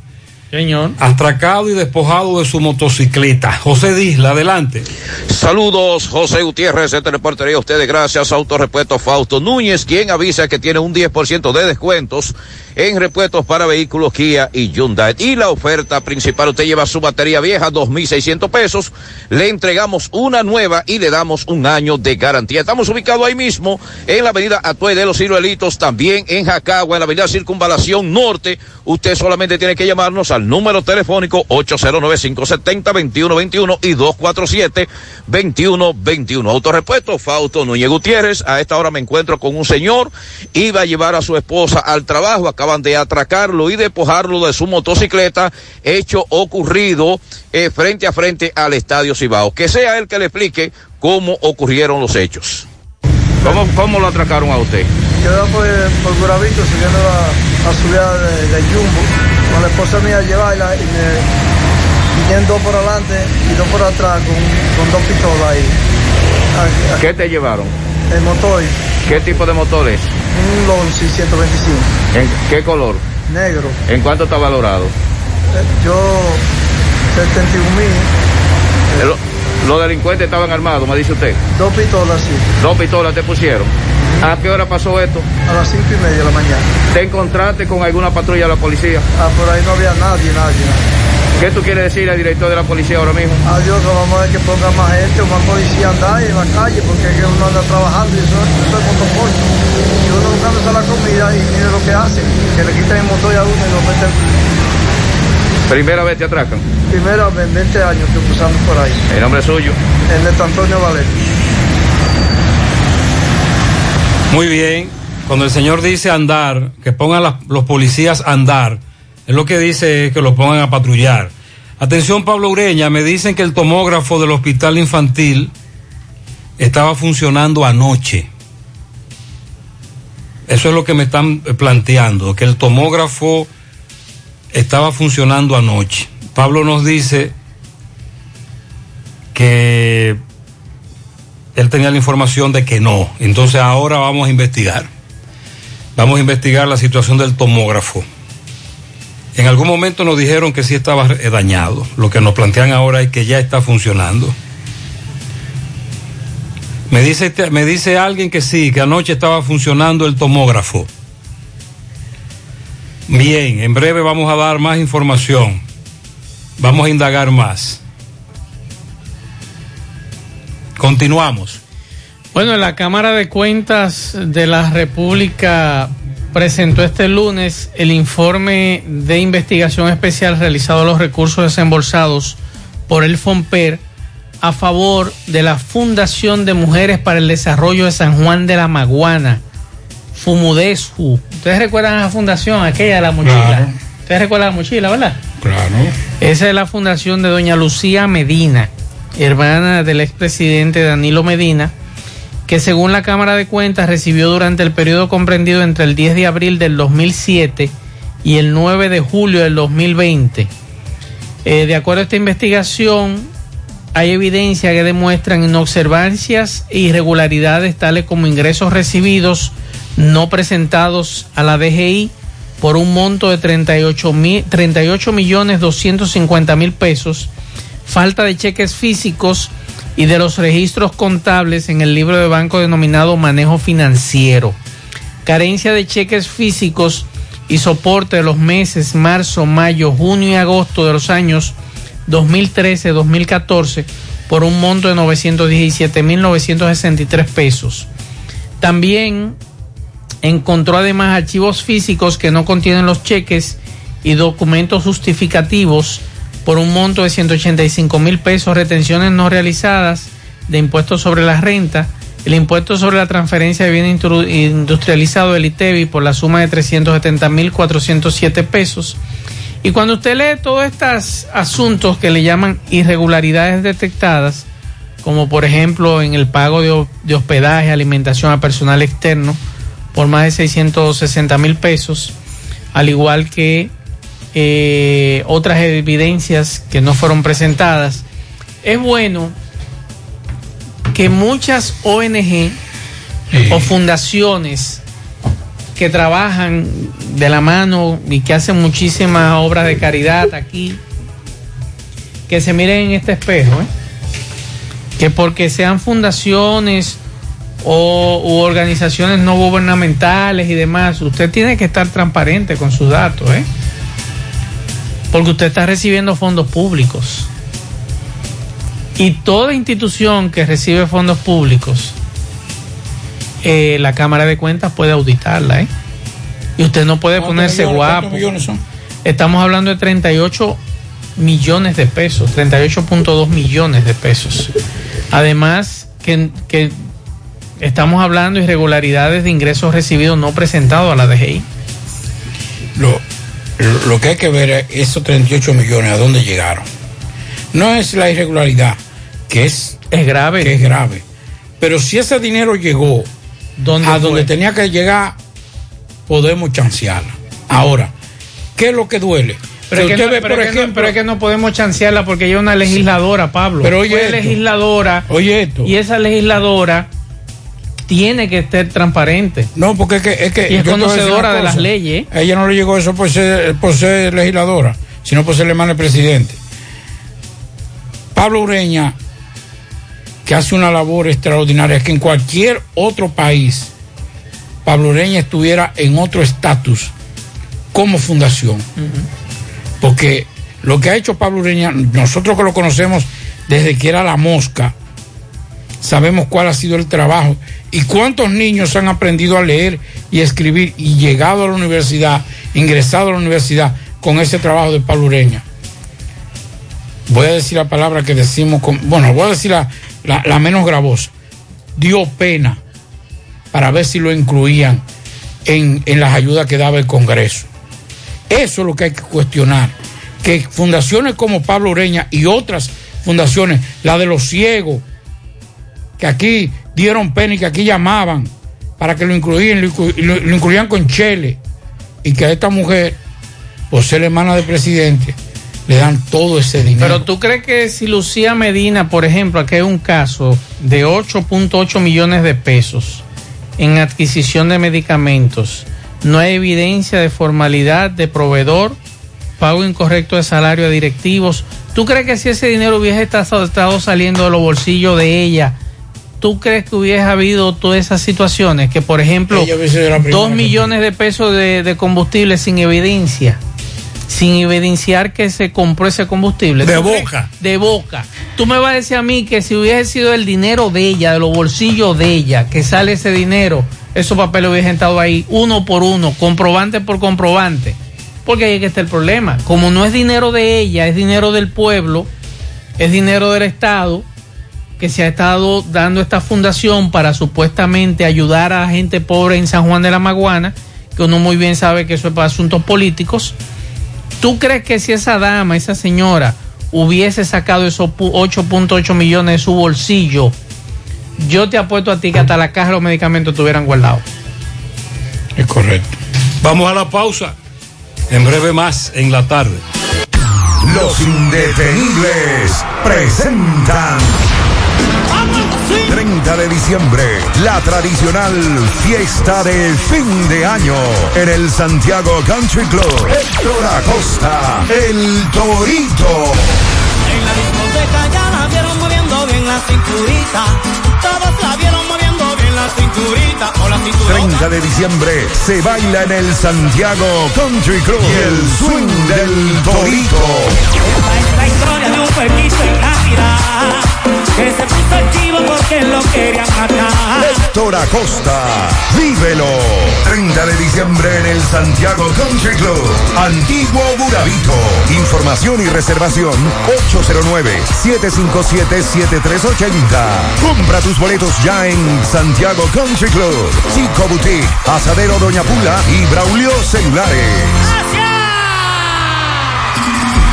Señor. Atracado y despojado de su motocicleta. José Disla, adelante. Saludos, José Gutiérrez, este reportería a ustedes gracias Autorepuesto Fausto Núñez, quien avisa que tiene un 10% de descuentos en repuestos para vehículos Kia y Hyundai. Y la oferta principal, usted lleva su batería vieja, 2.600 pesos, le entregamos una nueva y le damos un año de garantía. Estamos ubicados ahí mismo, en la avenida Atue de los Ciruelitos, también en Jacagua, en la avenida Circunvalación Norte. Usted solamente tiene que llamarnos al número telefónico 809-570-2121 y 247-2121. Autorepuesto Fausto Núñez Gutiérrez. A esta hora me encuentro con un señor, iba a llevar a su esposa al trabajo, acaban de atracarlo y despojarlo de su motocicleta, hecho ocurrido eh, frente a frente al Estadio Cibao. Que sea él que le explique cómo ocurrieron los hechos. ¿Cómo, cómo lo atracaron a usted? Quedó por, por Guravito subiendo la, la subida de, de Jumbo. Con la esposa mía llevarla y me vinieron dos por adelante y dos por atrás con, con dos pistolas ahí. Aquí. ¿Qué te llevaron? El motor, ¿Qué tipo de motor es? un Lonzi 125, ¿En qué color? negro. ¿En cuánto está valorado? Eh, Yo, 71 mil, Los delincuentes estaban armados, me dice usted. dos pistolas sí, Dos pistolas te pusieron. ¿A qué hora pasó esto? a las 5 y media de la mañana. ¿Te encontraste con alguna patrulla de la policía? Ah, por ahí no había nadie, nadie. nadie. ¿Qué tú quieres decir al director de la policía ahora mismo? Adiós, vamos a ver que ponga más gente o más policía andar en la calle, porque es que uno anda trabajando y eso, eso es motoporte. Y uno buscándose la comida y mire lo que hacen, que le quitan el motor a uno y lo meten. Primera vez te atracan. Primero, en 20 años que cruzando por ahí. El nombre suyo. Ernesto Antonio Valer. Muy bien. Cuando el señor dice andar, que pongan las- los policías a andar, es lo que dice es que los pongan a patrullar. Atención, Pablo Ureña, me dicen que el tomógrafo del hospital infantil estaba funcionando anoche. Eso es lo que me están planteando, que el tomógrafo estaba funcionando anoche. Pablo nos dice que él tenía la información de que no. Entonces ahora vamos a investigar. Vamos a investigar la situación del tomógrafo. En algún momento nos dijeron que sí estaba eh, dañado. Lo que nos plantean ahora es que ya está funcionando. Me dice, me dice alguien que sí, que anoche estaba funcionando el tomógrafo. Bien, en breve vamos a dar más información. Vamos a indagar más. Continuamos. Bueno, la Cámara de Cuentas de la República presentó este lunes el informe de investigación especial realizado a los recursos desembolsados por el FOMPER a favor de la Fundación de Mujeres para el Desarrollo de San Juan de la Maguana, FUMUDESU. Ustedes recuerdan a la fundación, aquella de la mochila. Claro. Ustedes recuerdan la mochila, ¿verdad? Claro. Esa es la fundación de doña Lucía Medina, hermana del expresidente Danilo Medina, que según la Cámara de Cuentas recibió durante el periodo comprendido entre el 10 de abril del 2007 y el 9 de julio del 2020. Eh, de acuerdo a esta investigación, hay evidencia que demuestran inobservancias e irregularidades tales como ingresos recibidos no presentados a la DGI por un monto de 38, mil, 38 millones 250 mil pesos, falta de cheques físicos y de los registros contables en el libro de banco denominado manejo financiero, carencia de cheques físicos y soporte de los meses marzo, mayo, junio y agosto de los años 2013-2014 por un monto de 917.963 pesos. También encontró además archivos físicos que no contienen los cheques y documentos justificativos por un monto de 185 mil pesos, retenciones no realizadas de impuestos sobre la renta, el impuesto sobre la transferencia de bienes intru- industrializado del ITEBI por la suma de 370 mil 407 pesos. Y cuando usted lee todos estos asuntos que le llaman irregularidades detectadas, como por ejemplo en el pago de, de hospedaje, alimentación a personal externo por más de 660 mil pesos, al igual que eh, otras evidencias que no fueron presentadas. Es bueno que muchas ONG o fundaciones que trabajan de la mano y que hacen muchísimas obras de caridad aquí, que se miren en este espejo, ¿eh? que porque sean fundaciones o organizaciones no gubernamentales y demás, usted tiene que estar transparente con sus datos, ¿eh? porque usted está recibiendo fondos públicos. Y toda institución que recibe fondos públicos, eh, la Cámara de Cuentas puede auditarla, ¿eh? Y usted no puede ¿Cuántos ponerse millones- guapo. millones son? Estamos hablando de 38 millones de pesos, 38.2 millones de pesos. Además, que, que estamos hablando de irregularidades de ingresos recibidos no presentados a la DGI. Lo, lo que hay que ver es esos 38 millones, ¿a dónde llegaron? No es la irregularidad, que es, es grave. Que es grave. Pero si ese dinero llegó a donde tenía que llegar, podemos chancearla. Ahora, ¿qué es lo que duele? Pero, Que es que, no, ve, pero que no- ejemplo- pero es que no podemos chancearla porque ella es una legisladora, Pablo. Pero oye Fue esto. legisladora. Oye esto. Y esa legisladora tiene que ser transparente. No, porque es que... Es que Y es conocedora de las leyes. A ella no le llegó eso por ser, por ser legisladora, sino por ser hermana del presidente. Pablo Ureña, que hace una labor extraordinaria, es que en cualquier otro país, Pablo Ureña estuviera en otro estatus como fundación. Porque lo que ha hecho Pablo Ureña, nosotros que lo conocemos desde que era la mosca, sabemos cuál ha sido el trabajo y cuántos niños han aprendido a leer y escribir y llegado a la universidad, ingresado a la universidad con ese trabajo de Pablo Ureña. Voy a decir la palabra que decimos, con, bueno, voy a decir la, la- menos gravosa. Dio pena para ver si lo incluían en, en las ayudas que daba el Congreso. Eso es lo que hay que cuestionar. Que fundaciones como Pablo Ureña y otras fundaciones, la de los ciegos, que aquí dieron pena y que aquí llamaban para que lo incluían, lo, inclu- lo- lo incluían con Chele, y que a esta mujer, por ser hermana del presidente, le dan todo ese dinero. Pero tú crees que si Lucía Medina, por ejemplo, aquí hay un caso de 8.8 millones de pesos en adquisición de medicamentos, no hay evidencia de formalidad de proveedor, pago incorrecto de salario a directivos. ¿Tú crees que si ese dinero hubiese estado, saliendo de los bolsillos de ella, tú crees que hubiese habido todas esas situaciones? Que, por ejemplo, dos millones de pesos de, de combustible sin evidencia sin evidenciar que se compró ese combustible. De boca. De boca. Tú me vas a decir a mí que si hubiese sido el dinero de ella, de los bolsillos de ella, que sale ese dinero, esos papeles hubiesen estado ahí uno por uno, comprobante por comprobante. Porque ahí es que está el problema. Como no es dinero de ella, es dinero del pueblo, es dinero del Estado, que se ha estado dando esta fundación para supuestamente ayudar a la gente pobre en San Juan de la Maguana, que uno muy bien sabe que eso es para asuntos políticos. ¿Tú crees que si esa dama, esa señora, hubiese sacado esos pu- 8.8 millones de su bolsillo, yo te apuesto a ti que hasta la caja de los medicamentos estuvieran guardados? Es correcto. Vamos a la pausa. En breve más en la tarde. Los indetenibles presentan 30 de diciembre, la tradicional fiesta de fin de año en el Santiago Country Club. Héctor Acosta, el Torito. En la discoteca ya la vieron moviendo bien la cinturita. Todos la vieron 30 de diciembre se baila en el Santiago Country Club y el swing del Torito. La historia de un pueblito en la ciudad. Que se puso activo porque lo querían matar. Héctor Acosta, vívelo. 30 de diciembre en el Santiago Country Club, Antiguo Burabito. Información y reservación 809-757-7380. Compra tus boletos ya en Santiago Country Club, Chico Boutique, Asadero Doña Pula y Braulio Celulares.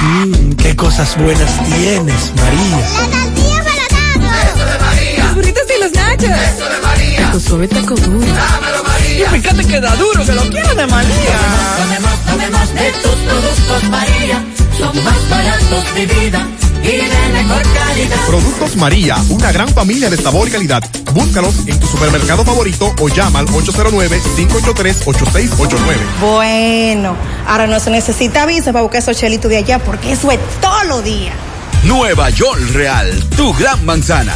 Mmm, qué cosas buenas tienes, María. La tortilla para leche. Eso de María. Taco suave, taco duro. Dámelo, María. Y fíjate que da duro, que lo quiero de María. Tome más, tome más de tus productos, María. Son más baratos de vida y de mejor calidad. Productos María, una gran familia de sabor y calidad. Búscalos en tu supermercado favorito o llama al 809-583-8689. Bueno, ahora no se necesita visa para buscar esos chelitos de allá porque eso es todo lo día. Nueva York Real, tu gran manzana.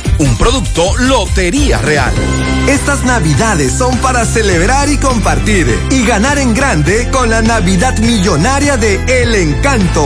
Un producto Lotería Real. Estas navidades son para celebrar y compartir y ganar en grande con la Navidad Millonaria de El Encanto.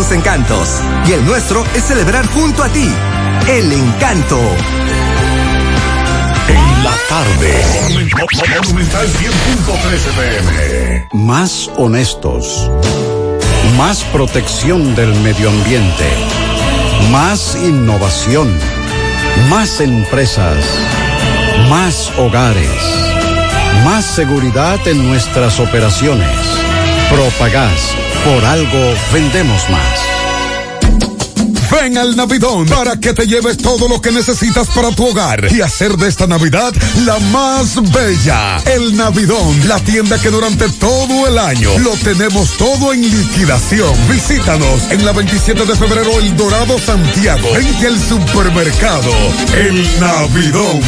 sus encantos y el nuestro es celebrar junto a ti. El encanto. En la tarde. Monumental 100.13 pm. Más honestos. Más protección del medio ambiente. Más innovación. Más empresas. Más hogares. Más seguridad en nuestras operaciones. Propagás. Por algo vendemos más. Ven al Navidón para que te lleves todo lo que necesitas para tu hogar y hacer de esta Navidad la más bella. El Navidón, la tienda que durante todo el año lo tenemos todo en liquidación. Visítanos en la 27 de febrero, El Dorado, Santiago, frente al supermercado. El Navidón.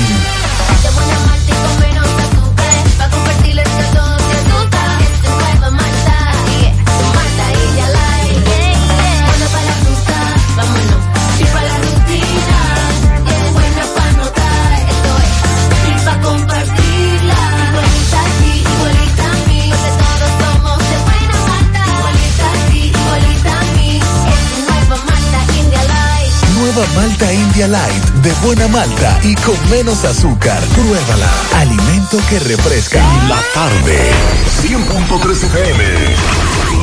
Malta India Light, de buena malta y con menos azúcar. Pruébala. Alimento que refresca. La tarde. 100.3 FM.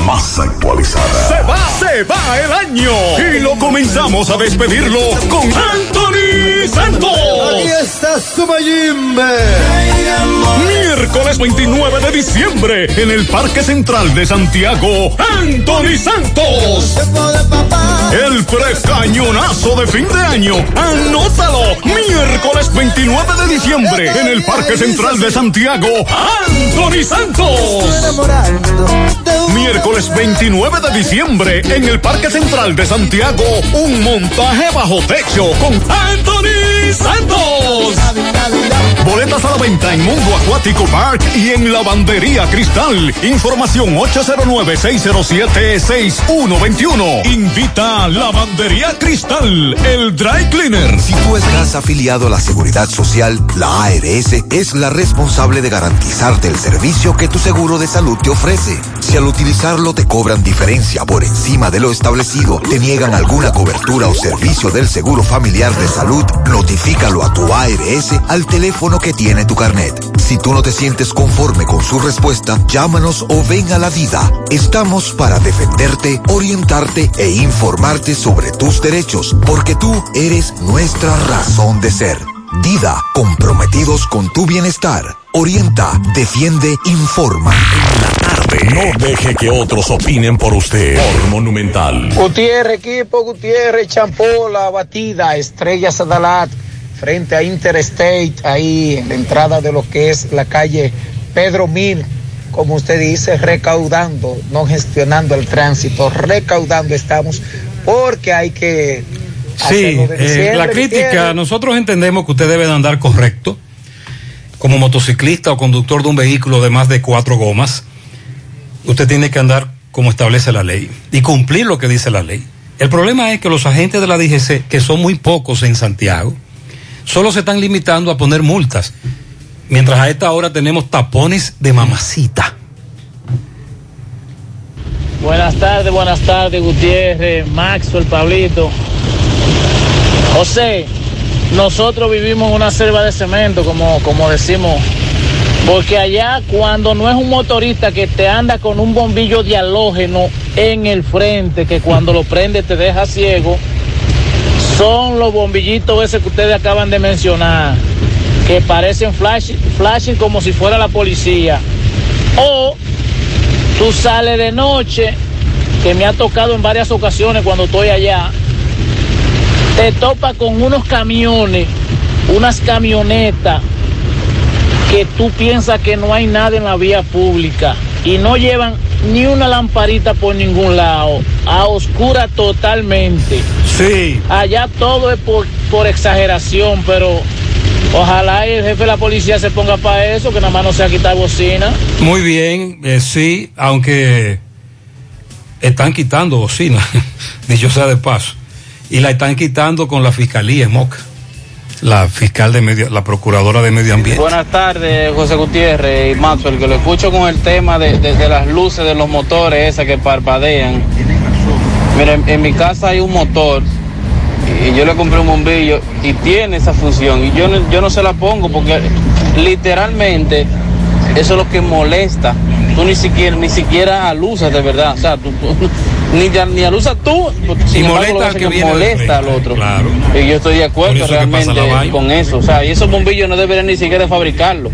Más actualizada. Se va, se va el año. Y lo comenzamos a despedirlo con Anthony Santos. Aquí está su Mayimbe. Miércoles 29 de diciembre en el Parque Central de Santiago, Anthony Santos. El precañonazo de fin de año. Anótalo. Miércoles 29 de diciembre en el Parque Central de Santiago, Anthony Santos. Miércoles 29 de diciembre en el Parque Central de Santiago, un montaje bajo techo con Anthony Santos. Boletas a la venta en Mundo Acuático Park y en Lavandería Cristal. Información 809-607-6121. Invita a Lavandería Cristal, el Dry Cleaner. Si tú estás afiliado a la Seguridad Social, la ARS es la responsable de garantizarte el servicio que tu seguro de salud te ofrece. Si al utilizarlo te cobran diferencia por encima de lo establecido, te niegan alguna cobertura o servicio del seguro familiar de salud, notifícalo a tu ARS al teléfono que tiene tu carnet. Si tú no te sientes conforme con su respuesta, llámanos o ven a la vida. Estamos para defenderte, orientarte e informarte sobre tus derechos, porque tú eres nuestra razón de ser. Dida, comprometidos con tu bienestar. Orienta, defiende, informa. No deje que otros opinen por usted. Por Monumental. Gutiérrez, equipo Gutiérrez, Champola, Batida, Estrella Sadalat, frente a Interstate, ahí en la entrada de lo que es la calle Pedro Mil, como usted dice, recaudando, no gestionando el tránsito, recaudando estamos, porque hay que... Sí, eh, la crítica, nosotros entendemos que usted debe de andar correcto como motociclista o conductor de un vehículo de más de cuatro gomas, usted tiene que andar como establece la ley y cumplir lo que dice la ley. El problema es que los agentes de la DGC, que son muy pocos en Santiago, solo se están limitando a poner multas, mientras a esta hora tenemos tapones de mamacita. Buenas tardes, buenas tardes, Gutiérrez, Maxwell, Pablito. José, nosotros vivimos en una selva de cemento, como, como decimos, porque allá cuando no es un motorista que te anda con un bombillo de halógeno en el frente, que cuando lo prende te deja ciego, son los bombillitos ese que ustedes acaban de mencionar, que parecen flash, flashing como si fuera la policía. O tú sales de noche, que me ha tocado en varias ocasiones cuando estoy allá, te topa con unos camiones, unas camionetas que tú piensas que no hay nada en la vía pública y no llevan ni una lamparita por ningún lado, a oscura totalmente. Sí. Allá todo es por, por exageración, pero ojalá el jefe de la policía se ponga para eso, que nada más no sea quitar bocina. Muy bien, eh, sí, aunque están quitando bocina, dicho sea de paso, y la están quitando con la fiscalía en Moca, la fiscal de medio, la procuradora de medio ambiente. Buenas tardes, José Gutiérrez y Maxwell, que lo escucho con el tema de, de- las luces de los motores, esas que parpadean. Miren, en mi casa hay un motor y yo le compré un bombillo y tiene esa función y yo no, yo no se la pongo porque literalmente eso es lo que molesta. Tú ni siquiera ni siquiera alusas de verdad, o sea, tú, tú- ni, ni alusas tú, sin Y molesta al que molesta al otro. claro. Y yo estoy de acuerdo la realmente con eso. O sea, y esos bombillos no deberían ni siquiera fabricarlos.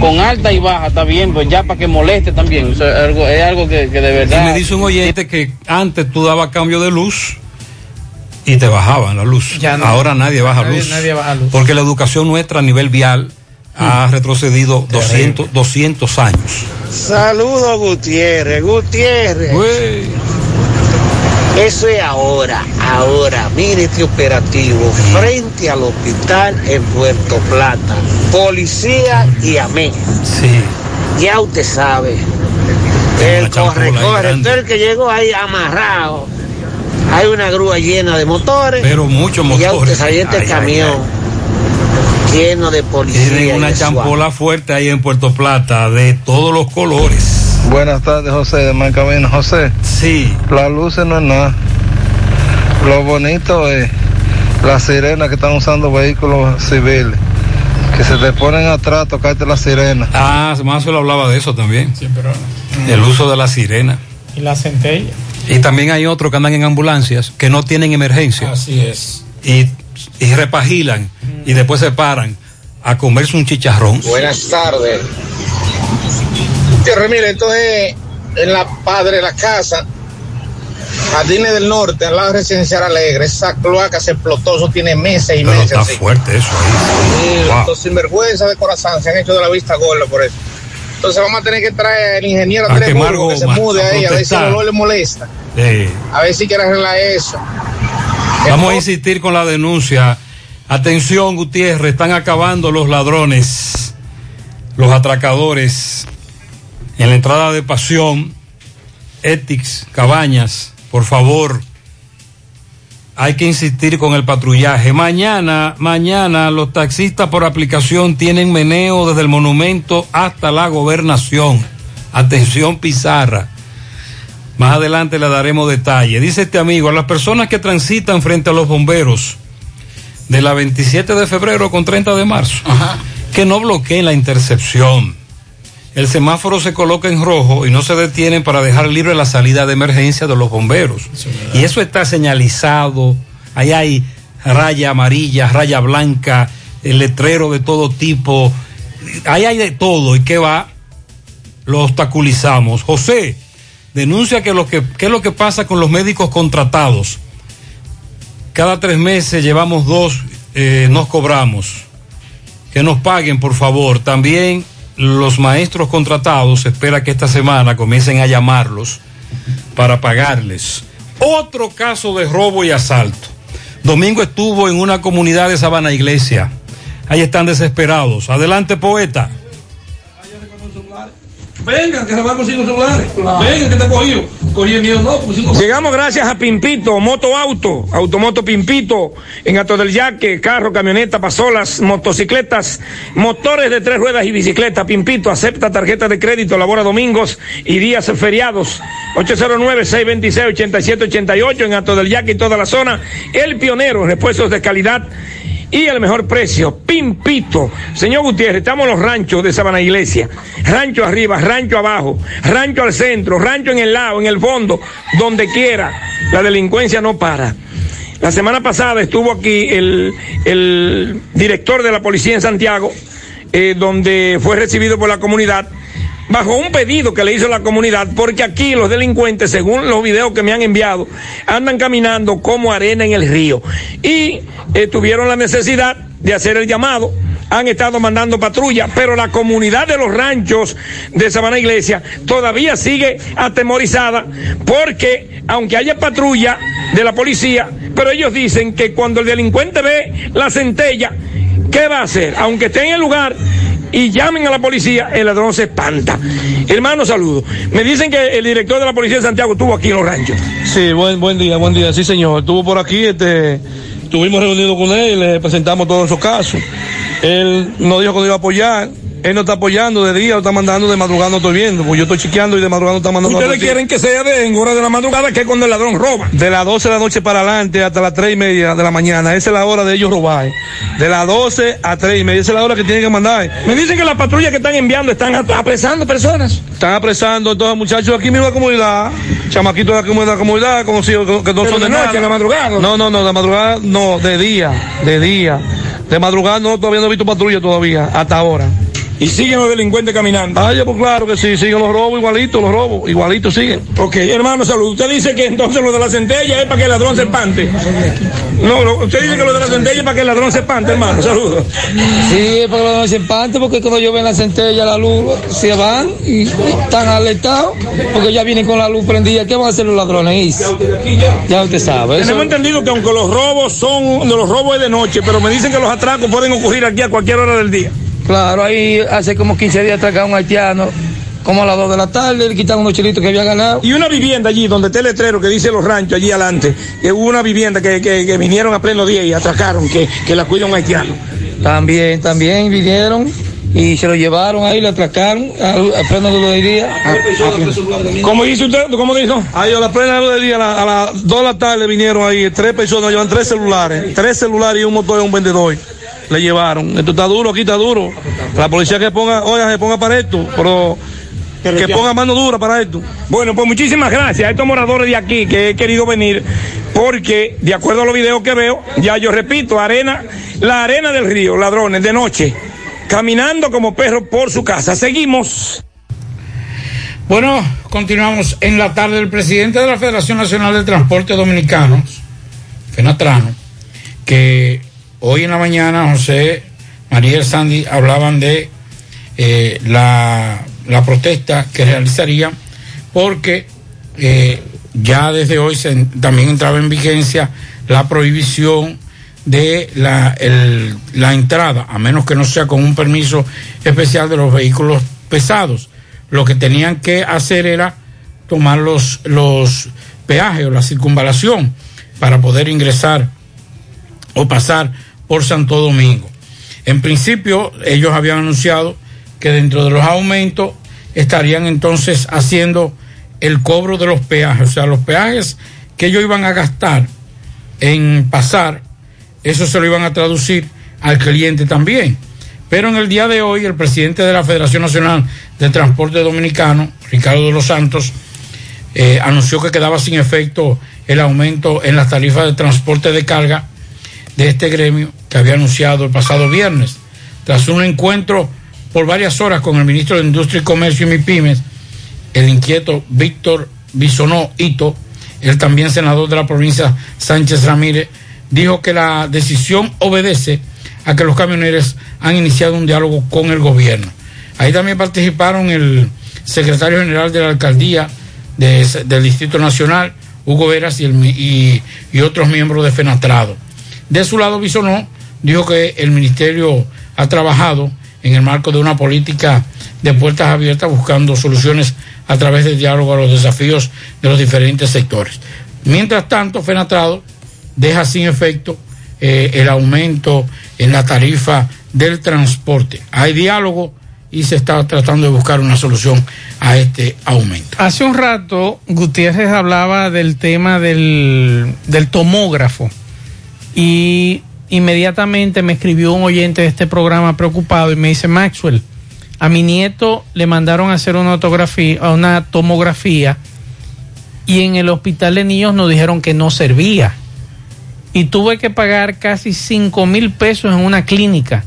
Con alta y baja está bien, pues ya para que moleste también. O sea, es algo, es algo que, que de Y verdad. me dice un oyente que antes tú dabas cambio de luz y te bajaban la luz. Ya no. Ahora nadie baja Nadie- luz. nadie baja luz. Porque la educación nuestra a nivel vial ha retrocedido 200, 200 años. Saludos, Gutiérrez. Gutiérrez. Eso es ahora, ahora. Mire este operativo frente al hospital en Puerto Plata. Policía y amén. Sí. Ya usted sabe. El corre, corre. el que llegó ahí amarrado. Hay una grúa llena de motores. Pero muchos Y ya motores. usted sabe este Ay, ay, camión lleno de policía. Tienen una champola fuerte ahí en Puerto Plata de todos los colores. Buenas tardes, José, de Mancamino. José. Sí. Las luces no es nada. Lo bonito es las sirenas que están usando vehículos civiles. Que se te ponen atrás a tocarte la sirena. Ah, más se lo hablaba de eso también. Sí, pero. El uso de la sirena. Y la centella. Y también hay otros que andan en ambulancias que no tienen emergencia. Así es. Y, y repagilan y después se paran a comerse un chicharrón. Buenas tardes. Tierra, mire, entonces en la padre de la casa, Jardines del Norte, al lado de Residencial Alegre, esa cloaca se explotó, eso tiene meses y Pero meses. está así. fuerte eso ahí. Sí, Wow. Sinvergüenza de corazón se han hecho de la vista gorda por eso. Entonces vamos a tener que traer al ingeniero A Andrés Burgo que se mude a ahí, a ver si el olor le molesta. Sí. A ver si quiere arreglar eso. Vamos a insistir con la denuncia. Atención, Gutiérrez, están acabando los ladrones, los atracadores en la entrada de Pasión, Etix, Cabañas, por favor. Hay que insistir con el patrullaje. Mañana, mañana los taxistas por aplicación tienen meneo desde el monumento hasta la gobernación. Atención, Pizarra. Más adelante le daremos detalle. Dice este amigo, a las personas que transitan frente a los bomberos de la 27 de febrero con 30 de marzo, que no bloqueen la intercepción. El semáforo se coloca en rojo y no se detienen para dejar libre la salida de emergencia de los bomberos. Y eso está señalizado. Ahí hay raya amarilla, raya blanca, el letrero de todo tipo. Ahí hay de todo. ¿Y qué va? Lo obstaculizamos. José, denuncia que lo que, qué es lo que pasa con los médicos contratados. Cada tres meses llevamos dos, eh, nos cobramos. Que nos paguen, por favor. También los maestros contratados, espera que esta semana comiencen a llamarlos para pagarles. Otro caso de robo y asalto. Domingo estuvo en una comunidad de Sabana Iglesia. Ahí están desesperados. Adelante, poeta. Vengan, que se van con cinco celulares. Vengan, que te cogido. Llegamos gracias a Pimpito, Moto Auto, Automoto Pimpito, en Ato del Yaque, carro, camioneta, pasolas, motocicletas, motores de tres ruedas y bicicleta. Pimpito acepta tarjeta de crédito, labora domingos y días feriados. 809-626-8788 en Ato del Yaque y toda la zona. El pionero repuestos de calidad y el mejor precio, Pimpito. Señor Gutiérrez, estamos en los ranchos de Sabana Iglesia. Rancho arriba, rancho abajo, rancho al centro, rancho en el lado, en el fondo, donde quiera. La delincuencia no para. La semana pasada estuvo aquí el, el director de la policía en Santiago, eh, donde fue recibido por la comunidad bajo un pedido que le hizo la comunidad, porque aquí los delincuentes, según los videos que me han enviado, andan caminando como arena en el río. Y eh, tuvieron la necesidad de hacer el llamado. Han estado mandando patrulla, pero la comunidad de los ranchos de Sabana Iglesia todavía sigue atemorizada porque, aunque haya patrulla de la policía, pero ellos dicen que cuando el delincuente ve la centella, ¿qué va a hacer? Aunque esté en el lugar, y llamen a la policía, el ladrón se espanta. Hermano, saludo. Me dicen que el director de la policía de Santiago estuvo aquí en los ranchos. Sí, buen, buen día, buen día. Sí, señor. Estuvo por aquí, este, estuvimos reunidos con él, le presentamos todos esos casos. Él nos dijo que nos iba a apoyar. Él no está apoyando de día, lo está mandando de madrugada, no estoy viendo, porque yo estoy chequeando y de madrugada no está mandando. Ustedes quieren que sea de en hora de la madrugada, que es cuando el ladrón roba. De las 12 de la noche para adelante hasta las 3 y media de la mañana. Esa es la hora de ellos robar. De las 12 a 3 y media. Esa es la hora que tienen que mandar. Me dicen que las patrullas que están enviando están ap- apresando personas. Están apresando los muchachos aquí mismo la comunidad. Chamaquitos de la comunidad, la comunidad conocidos que, que no Pero son de, de noche, nada. en la madrugada. No, no, no, de madrugada no, de día, de día. De madrugada no, todavía no he visto patrulla todavía, hasta ahora. Y siguen los delincuentes caminando. Ah, ya, pues claro que sí, siguen los robos igualitos, los robos, igualitos siguen. Ok, hermano, salud. Usted dice que entonces lo de la centella es para que el ladrón se espante. No, lo- usted dice que lo de la centella es para que el ladrón se espante, hermano. Saludos. Sí, porque los ladrones se espantan, porque cuando yo ven la centella, la luz, se van y están alertados, porque ya vienen con la luz prendida. ¿Qué van a hacer los ladrones? Ya usted sabe. eso- Tenemos entendido que aunque los robos son, los robos es de noche, pero me dicen que los atracos pueden ocurrir aquí a cualquier hora del día. Claro, ahí hace como 15 días atracaron a un haitiano, como a las 2 de la tarde, le quitaron unos chilitos que había ganado. Y una vivienda allí, donde está el letrero que dice los ranchos allí adelante, que hubo una vivienda que, que- que vinieron a pleno día y atracaron, que, que la cuida un haitiano. También, también vinieron y se lo llevaron ahí, lo atracaron a, a pleno del día. ¿Cómo dice usted? ¿Cómo dijo? Ahí a la plena luz del día, a, la- a las 2 de la tarde vinieron ahí, tres personas, llevan tres celulares, tres celulares y un motor de un vendedor. Le llevaron. Esto está duro, aquí está duro. La policía que ponga, oiga, que ponga para esto, pero que ponga mano dura para esto. Bueno, pues muchísimas gracias a estos moradores de aquí que he querido venir, porque de acuerdo a los videos que veo, ya yo repito, arena, la arena del río, ladrones de noche, caminando como perros por su casa. Seguimos. Bueno, continuamos en la tarde. El presidente de la Federación Nacional de Transporte Dominicano, Fenatrano, que hoy en la mañana José María Sandy hablaban de eh, la, la protesta que realizarían porque eh, ya desde hoy también entraba en vigencia la prohibición de la, el- la entrada, a menos que no sea con un permiso especial de los vehículos pesados. Lo que tenían que hacer era tomar los, los peajes o la circunvalación para poder ingresar o pasar por Santo Domingo. En principio, ellos habían anunciado que dentro de los aumentos estarían entonces haciendo el cobro de los peajes, o sea, los peajes que ellos iban a gastar en pasar, eso se lo iban a traducir al cliente también. Pero en el día de hoy, el presidente de la Federación Nacional de Transporte Dominicano, Ricardo de los Santos, eh, anunció que quedaba sin efecto el aumento en las tarifas de transporte de carga de este gremio que había anunciado el pasado viernes. Tras un encuentro por varias horas con el ministro de Industria y Comercio y MIPIMES, el inquieto Víctor Bisonó Hito, el también senador de la provincia Sánchez Ramírez, dijo que la decisión obedece a que los camioneros han iniciado un diálogo con el gobierno. Ahí también participaron el secretario general de la alcaldía de- del Distrito Nacional, Hugo Veras, y, otros miembros de FENATRADO. De su lado, Bisonó dijo que el ministerio ha trabajado en el marco de una política de puertas abiertas buscando soluciones a través del diálogo a los desafíos de los diferentes sectores. Mientras tanto, Fenatrado deja sin efecto eh, el aumento en la tarifa del transporte. Hay diálogo y se está tratando de buscar una solución a este aumento. Hace un rato Gutiérrez hablaba del tema del, del tomógrafo y inmediatamente me escribió un oyente de este programa preocupado y me dice, Maxwell, a mi nieto le mandaron a hacer una, una tomografía y en el hospital de niños nos dijeron que no servía. Y tuve que pagar casi 5 mil pesos en una clínica.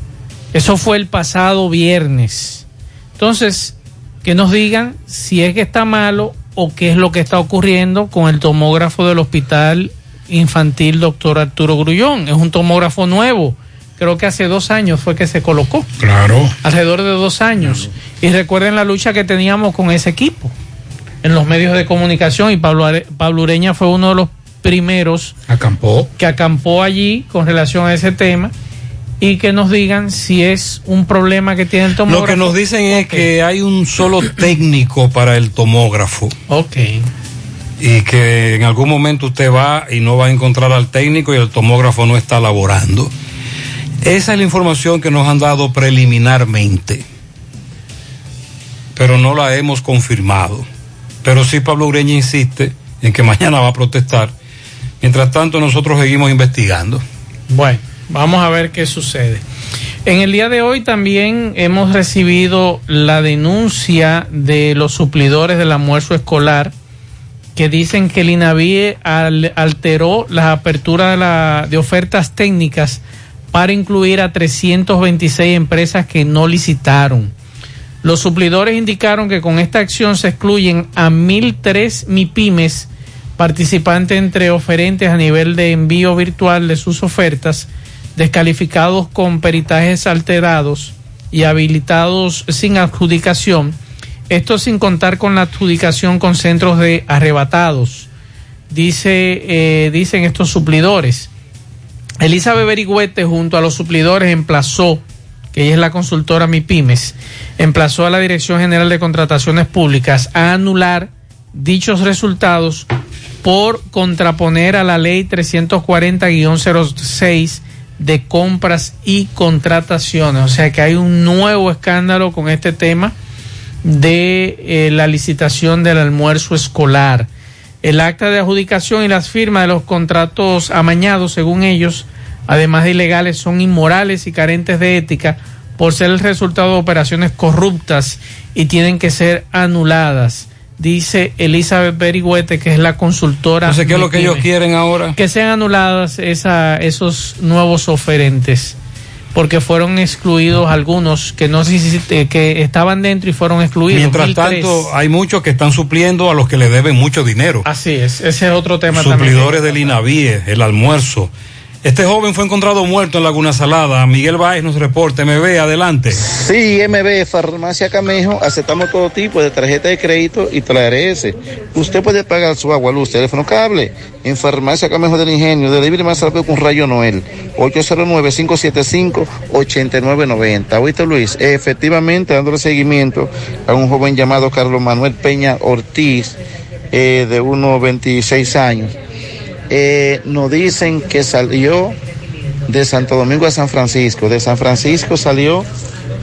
Eso fue el pasado viernes. Entonces, que nos digan si es que está malo o qué es lo que está ocurriendo con el tomógrafo del hospital infantil doctor Arturo Grullón. Es un tomógrafo nuevo. Creo que hace dos años fue que se colocó. Claro. Alrededor de dos años. Y recuerden la lucha que teníamos con ese equipo en los medios de comunicación y Pablo, Are- Pablo Ureña fue uno de los primeros Acampó. que acampó allí con relación a ese tema y que nos digan si es un problema que tiene el tomógrafo. Lo que nos dicen es que hay un solo técnico para el tomógrafo. Ok. Y que en algún momento usted va y no va a encontrar al técnico y el tomógrafo no está laborando. Esa es la información que nos han dado preliminarmente. Pero no la hemos confirmado. Pero sí Pablo Ureña insiste en que mañana va a protestar. Mientras tanto nosotros seguimos investigando. Bueno, vamos a ver qué sucede. En el día de hoy también hemos recibido la denuncia de los suplidores del almuerzo escolar que dicen que el INAVIE al- alteró la apertura de, de ofertas técnicas para incluir a 326 empresas que no licitaron. Los suplidores indicaron que con esta acción se excluyen a 1.003 MIPIMES participantes entre oferentes a nivel de envío virtual de sus ofertas, descalificados con peritajes alterados y habilitados sin adjudicación, esto sin contar con la adjudicación con centros de arrebatados, dice, eh, dicen estos suplidores. Elizabeth Berigüete junto a los suplidores emplazó, que ella es la consultora MIPIMES, emplazó a la Dirección General de Contrataciones Públicas a anular dichos resultados por contraponer a la ley 340-06 de compras y contrataciones. O sea que hay un nuevo escándalo con este tema de eh, la licitación del almuerzo escolar. El acta de adjudicación y las firmas de los contratos amañados, según ellos, además de ilegales, son inmorales y carentes de ética por ser el resultado de operaciones corruptas y tienen que ser anuladas. Dice Elizabeth Berigüete, que es la consultora. Entonces, ¿qué es lo que ellos quieren ahora? Que sean anuladas esa, esos nuevos oferentes, porque fueron excluidos algunos que no sé si- que estaban dentro y fueron excluidos. Mientras 1003. tanto, hay muchos que están supliendo a los que le deben mucho dinero. Así es, ese es otro tema también. Suplidores del INAVIE, el almuerzo. Este joven fue encontrado muerto en Laguna Salada. Miguel Báez nos reporta. MB, adelante. Sí, MB, Farmacia Camejo, aceptamos todo tipo de tarjeta de crédito y TRS. Usted puede pagar su agua, luz, teléfono, cable en Farmacia Camejo del Ingenio, de libre más rápido con Rayo Noel, 809-575-8990. ¿Oíste, Luis? Efectivamente, dándole seguimiento a un joven llamado Carlos Manuel Peña Ortiz, eh, de unos 26 años. Eh, nos dicen que salió de Santo Domingo a San Francisco. De San Francisco salió,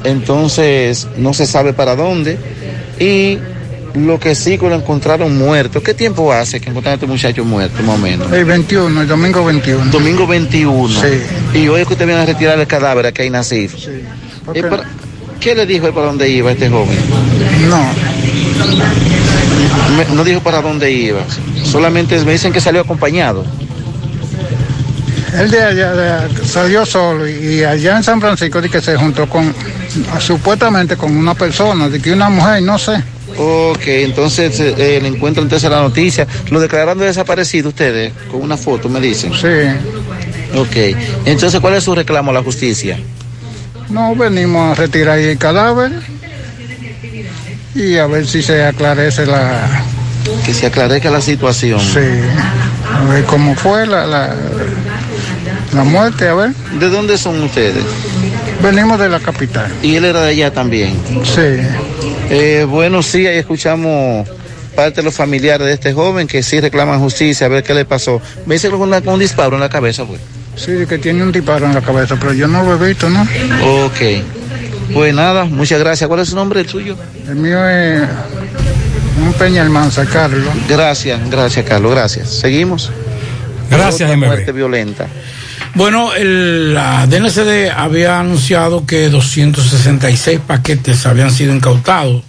entonces no se sabe para dónde. Y lo que sí que lo encontraron muerto. ¿Qué tiempo hace que encontraron a este muchacho muerto, más o menos? El 21, el domingo 21. Domingo 21. Sí. Y hoy es que usted viene a retirar el cadáver aquí en. ¿Por Eh, qué? para- ¿Qué le dijo él para dónde iba este joven? No. Me- no dijo para dónde iba. Solamente me dicen que salió acompañado. Él de allá de- salió solo y allá en San Francisco de que se juntó con, supuestamente con una persona, de que una mujer, no sé. Ok, entonces eh, le encuentro entonces la noticia. Lo declararon de desaparecido ustedes, con una foto, me dicen. Sí. Ok, entonces ¿cuál es su reclamo a la justicia? No, venimos a retirar el cadáver y a ver si se aclarece la... Que se aclarezca la situación. Sí, a ver cómo fue la, la, la muerte, a ver. ¿De dónde son ustedes? Venimos de la capital. ¿Y él era de allá también? Sí. Eh, bueno, sí, ahí escuchamos parte de los familiares de este joven que sí reclaman justicia, a ver qué le pasó. Me dice con, una- con un disparo en la cabeza, pues. Sí, que tiene un disparo en la cabeza, pero yo no lo he visto, ¿no? Ok. Pues nada, muchas gracias. ¿Cuál es su nombre, el suyo? El mío es un Peña Almanza, Carlos. Gracias, gracias, Carlos, gracias. Seguimos. Gracias, Otra MB. muerte violenta. Bueno, el, la DNCD había anunciado que 266 paquetes habían sido incautados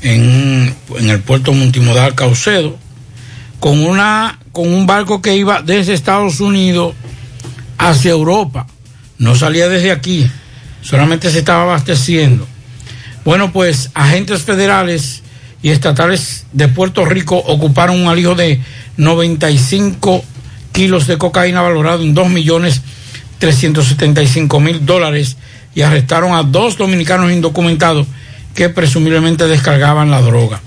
en, en el puerto multimodal Caucedo con, una, con un barco que iba desde Estados Unidos hacia Europa. No salía desde aquí, solamente se estaba abasteciendo. Bueno, pues agentes federales y estatales de Puerto Rico ocuparon un alijo de 95 kilos de cocaína valorado en 2 millones 375 mil dólares y arrestaron a dos dominicanos indocumentados que presumiblemente descargaban la droga.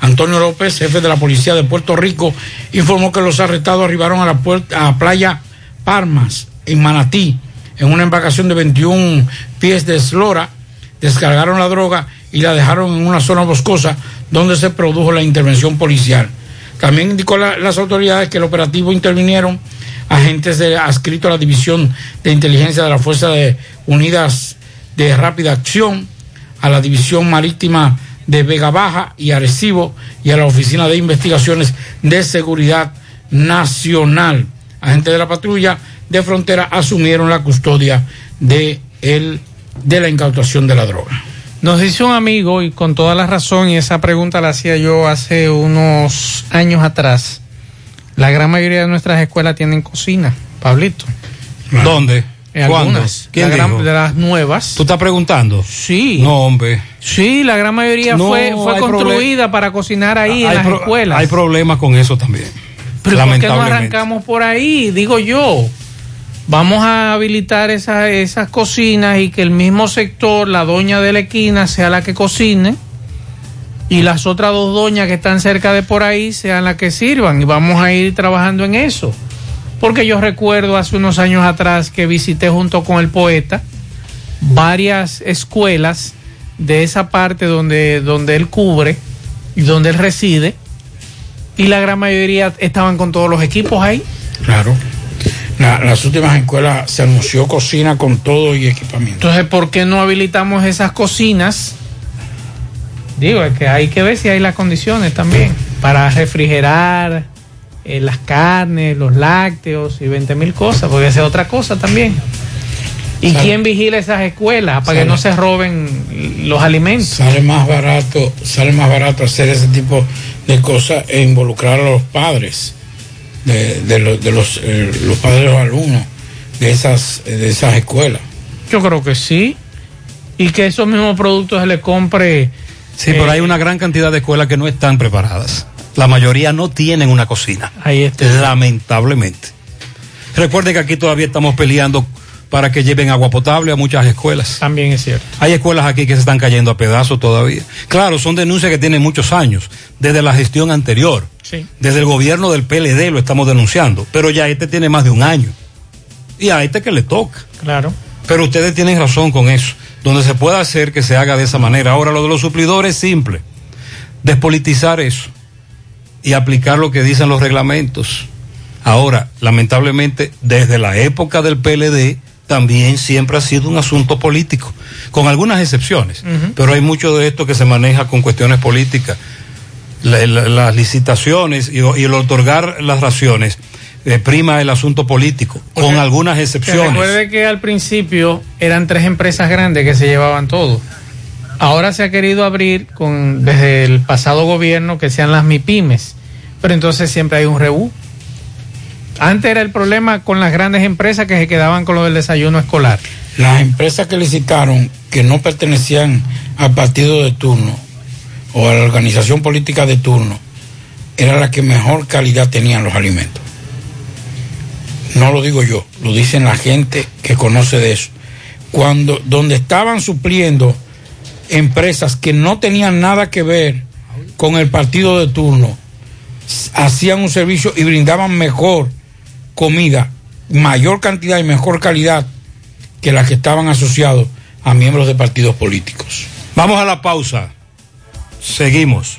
Antonio López, jefe de la policía de Puerto Rico, informó que los arrestados arribaron a la puerta, a playa Parmas, en Manatí, en una embarcación de 21 pies de eslora, descargaron la droga y la dejaron en una zona boscosa donde se produjo la intervención policial. También indicó la- las autoridades que el operativo intervinieron agentes de, adscritos a la División de Inteligencia de la Fuerza de Unidas de Rápida Acción, a la División Marítima de Vega Baja y Arecibo y a la Oficina de Investigaciones de Seguridad Nacional. Agentes de la patrulla de frontera asumieron la custodia de, el, de la incautación de la droga. Nos dice un amigo, y con toda la razón, y esa pregunta la hacía yo hace unos años atrás, la gran mayoría de nuestras escuelas tienen cocina, Pablito. ¿Dónde? En ¿Cuándo? algunas. ¿Quién La gran- dijo? de las nuevas. ¿Tú estás preguntando? Sí. No, hombre. Sí, la gran mayoría No, fue, fue construida para cocinar ahí en hay las pro- escuelas. Hay problemas con eso también. Pero ¿por qué no arrancamos por ahí? Digo yo. Vamos a habilitar esa- esas cocinas y que el mismo sector, la doña de la esquina, sea la que cocine y las otras dos doñas que están cerca de por ahí sean las que sirvan y vamos a ir trabajando en eso. Porque yo recuerdo hace unos años atrás que visité junto con el poeta varias escuelas de esa parte donde, donde él cubre y donde él reside y la gran mayoría estaban con todos los equipos ahí. Claro. La- las últimas escuelas se anunció cocina con todo y equipamiento. Entonces, ¿por qué no habilitamos esas cocinas? Digo, es que hay que ver si hay las condiciones también para refrigerar eh, las carnes, los lácteos y 20 mil cosas, porque esa es otra cosa también. ¿Y Sale. quién vigila esas escuelas para que no se roben los alimentos? Sale más barato, sale más barato hacer ese tipo de cosas e involucrar a los padres de, de los, de los, eh, los padres de los alumnos de esas, de esas escuelas. Yo creo que sí. Y que esos mismos productos se le compre. Sí, pero hay una gran cantidad de escuelas que no están preparadas. La mayoría no tienen una cocina. Ahí está. Lamentablemente. Recuerde que aquí todavía estamos peleando para que lleven agua potable a muchas escuelas. También es cierto. Hay escuelas aquí que se están cayendo a pedazos todavía. Claro, son denuncias que tienen muchos años, desde la gestión anterior. Sí. Desde el gobierno del PLD lo estamos denunciando, pero ya este tiene más de un año. Y a este que le toca. Claro. Pero ustedes tienen razón con eso. Donde se pueda hacer que se haga de esa manera. Ahora, lo de los suplidores es simple. Despolitizar eso y aplicar lo que dicen los reglamentos. Ahora, lamentablemente, desde la época del PLD también siempre ha sido un asunto político, con algunas excepciones, pero hay mucho de esto que se maneja con cuestiones políticas. La- la- las licitaciones y, y el otorgar las raciones eh, prima el asunto político, con algunas excepciones. recuerde que al principio eran tres empresas grandes que se llevaban todo. Ahora se ha querido abrir con desde el pasado gobierno que sean las MIPIMES, pero entonces siempre hay un rebú. Antes era el problema con las grandes empresas que se quedaban con lo del desayuno escolar. Las empresas que licitaron que no pertenecían al partido de turno o a la organización política de turno era la que mejor calidad tenían los alimentos. No lo digo yo, lo dicen la gente que conoce de eso. Cuando donde estaban supliendo empresas que no tenían nada que ver con el partido de turno, hacían un servicio y brindaban mejor comida, mayor cantidad y mejor calidad que las que estaban asociados a miembros de partidos políticos. Vamos a la pausa. Seguimos.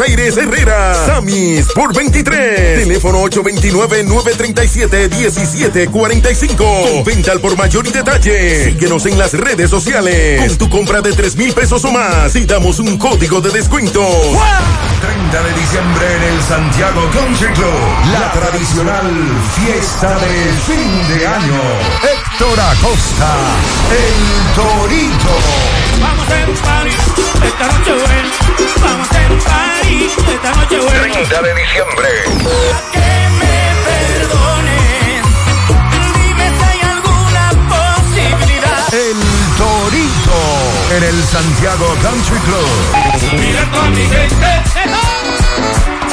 Herrera. Samis por 23. Teléfono 829-937-1745. Con venta al por mayor y detalle. Síguenos en las redes sociales. Con tu compra de 3 mil pesos o más y damos un código de descuento. 30 de diciembre en el Santiago Country Club. La tradicional fiesta de fin de año. Héctor Acosta, el Torito. Vamos a hacer un party esta noche buena. Vamos a hacer un party esta noche buena. 30 de diciembre. Que me perdonen. Dime si hay alguna posibilidad. El Torito en el Santiago Country Club. Mira toda mi gente.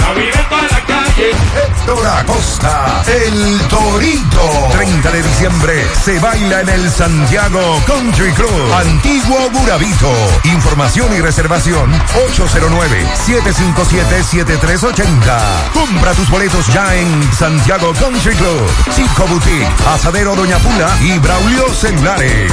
La vida toda la calle. Héctor Acosta, el Torito. 30 de diciembre se baila en el Santiago Country Club. Antiguo Burabito. Información y reservación 809-757-7380. Compra tus boletos ya en Santiago Country Club. Chico Boutique, Asadero Doña Pula y Braulio Celulares.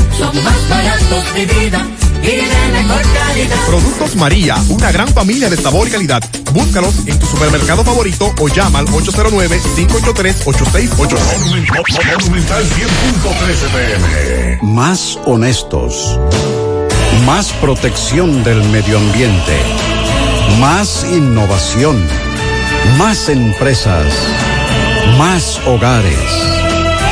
Son más baratos de vida y de mejor calidad. Productos María, una gran familia de sabor y calidad. Búscalos en tu supermercado favorito o llama al 809-583-8689. Monumental 100.13 pm. Más honestos. Más protección del medio ambiente. Más innovación. Más empresas. Más hogares.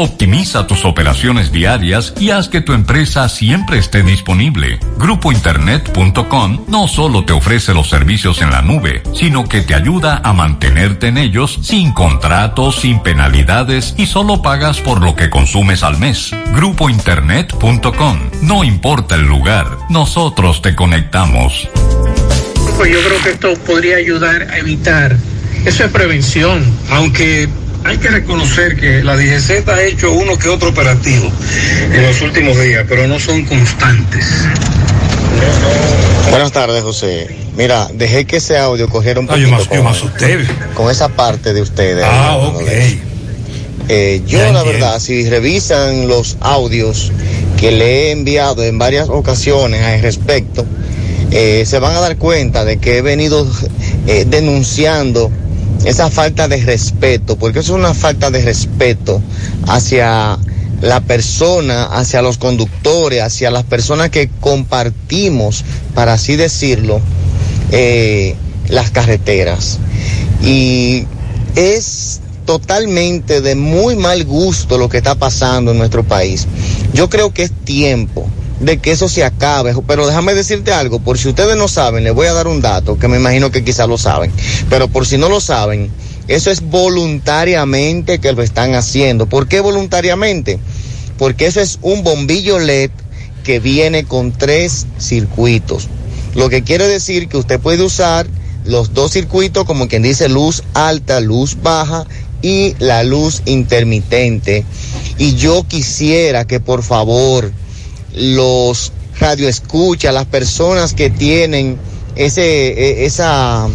Optimiza tus operaciones diarias y haz que tu empresa siempre esté disponible. Grupointernet.com no solo te ofrece los servicios en la nube, sino que te ayuda a mantenerte en ellos sin contratos, sin penalidades y solo pagas por lo que consumes al mes. Grupointernet.com. No importa el lugar, nosotros te conectamos. Pues yo creo que esto podría ayudar a evitar. Eso es prevención, aunque hay que reconocer que la DGZ ha hecho uno que otro operativo en los últimos días, pero no son constantes. Buenas tardes, José. Mira, dejé que ese audio cogiera un yo poquito más- yo con, asusté. con esa parte de ustedes. Ah, ok. Eh, yo, Ya la verdad, si revisan los audios que le he enviado en varias ocasiones al respecto, eh, se van a dar cuenta de que he venido eh, denunciando esa falta de respeto, porque eso es una falta de respeto hacia la persona, hacia los conductores, hacia las personas que compartimos, para así decirlo, eh, las carreteras. Y es totalmente de muy mal gusto lo que está pasando en nuestro país. Yo creo que es tiempo de que eso se acabe, pero déjame decirte algo, por si ustedes no saben, les voy a dar un dato que me imagino que quizás lo saben, pero por si no lo saben, eso es voluntariamente que lo están haciendo. ¿Por qué voluntariamente? Porque eso es un bombillo LED que viene con tres circuitos. Lo que quiere decir que usted puede usar los dos circuitos como quien dice luz alta, luz baja y la luz intermitente. Y yo quisiera que por favor los radioescuchas, las personas que tienen ese, e- esa,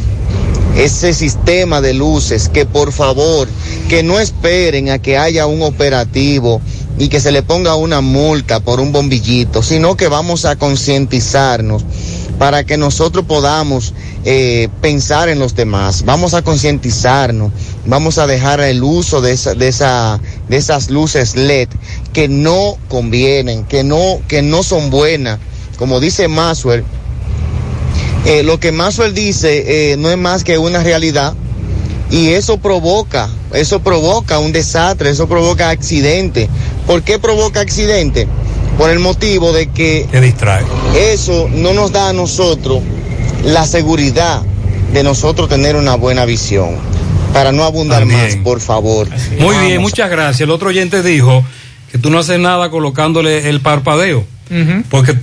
ese sistema de luces, que por favor, que no esperen a que haya un operativo y que se le ponga una multa por un bombillito, sino que vamos a concientizarnos para que nosotros podamos eh, pensar en los demás. Vamos a concientizarnos, vamos a dejar el uso de, esa, de, esa, de esas luces LED que no convienen, que no, que no son buenas. Como dice Maxwell, eh, lo que Maxwell dice eh, no es más que una realidad y eso provoca, eso provoca un desastre, eso provoca accidente. ¿Por qué provoca accidente? Por el motivo de que distrae. eso no nos da a nosotros la seguridad de nosotros tener una buena visión. Para no abundar más, por favor. Muy bien, muchas gracias. El otro oyente dijo que tú no haces nada colocándole el parpadeo, porque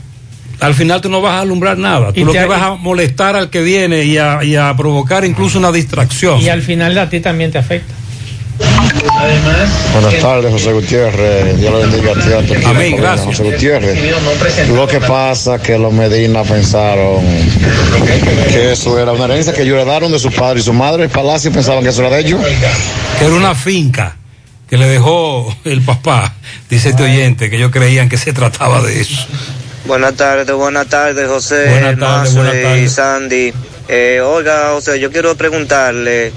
al final tú no vas a alumbrar nada. Tú lo te- que vas a molestar al que viene y a, y a provocar incluso una distracción. Y al final a ti también te afecta. Buenas tardes, José Gutiérrez. Dios le bendiga a ti, a tu Amén, gracias. José Gutiérrez. Lo que pasa es que los Medina pensaron que eso era una herencia que ellos heredaron de su padre y su madre. El palacio pensaban que eso era de ellos. Que era una finca que le dejó el papá, dice este oyente, que ellos creían que se trataba de eso. Buenas tardes, buenas tardes, José, Buenas tardes, y. Sandy. Eh, oiga, José, yo quiero preguntarle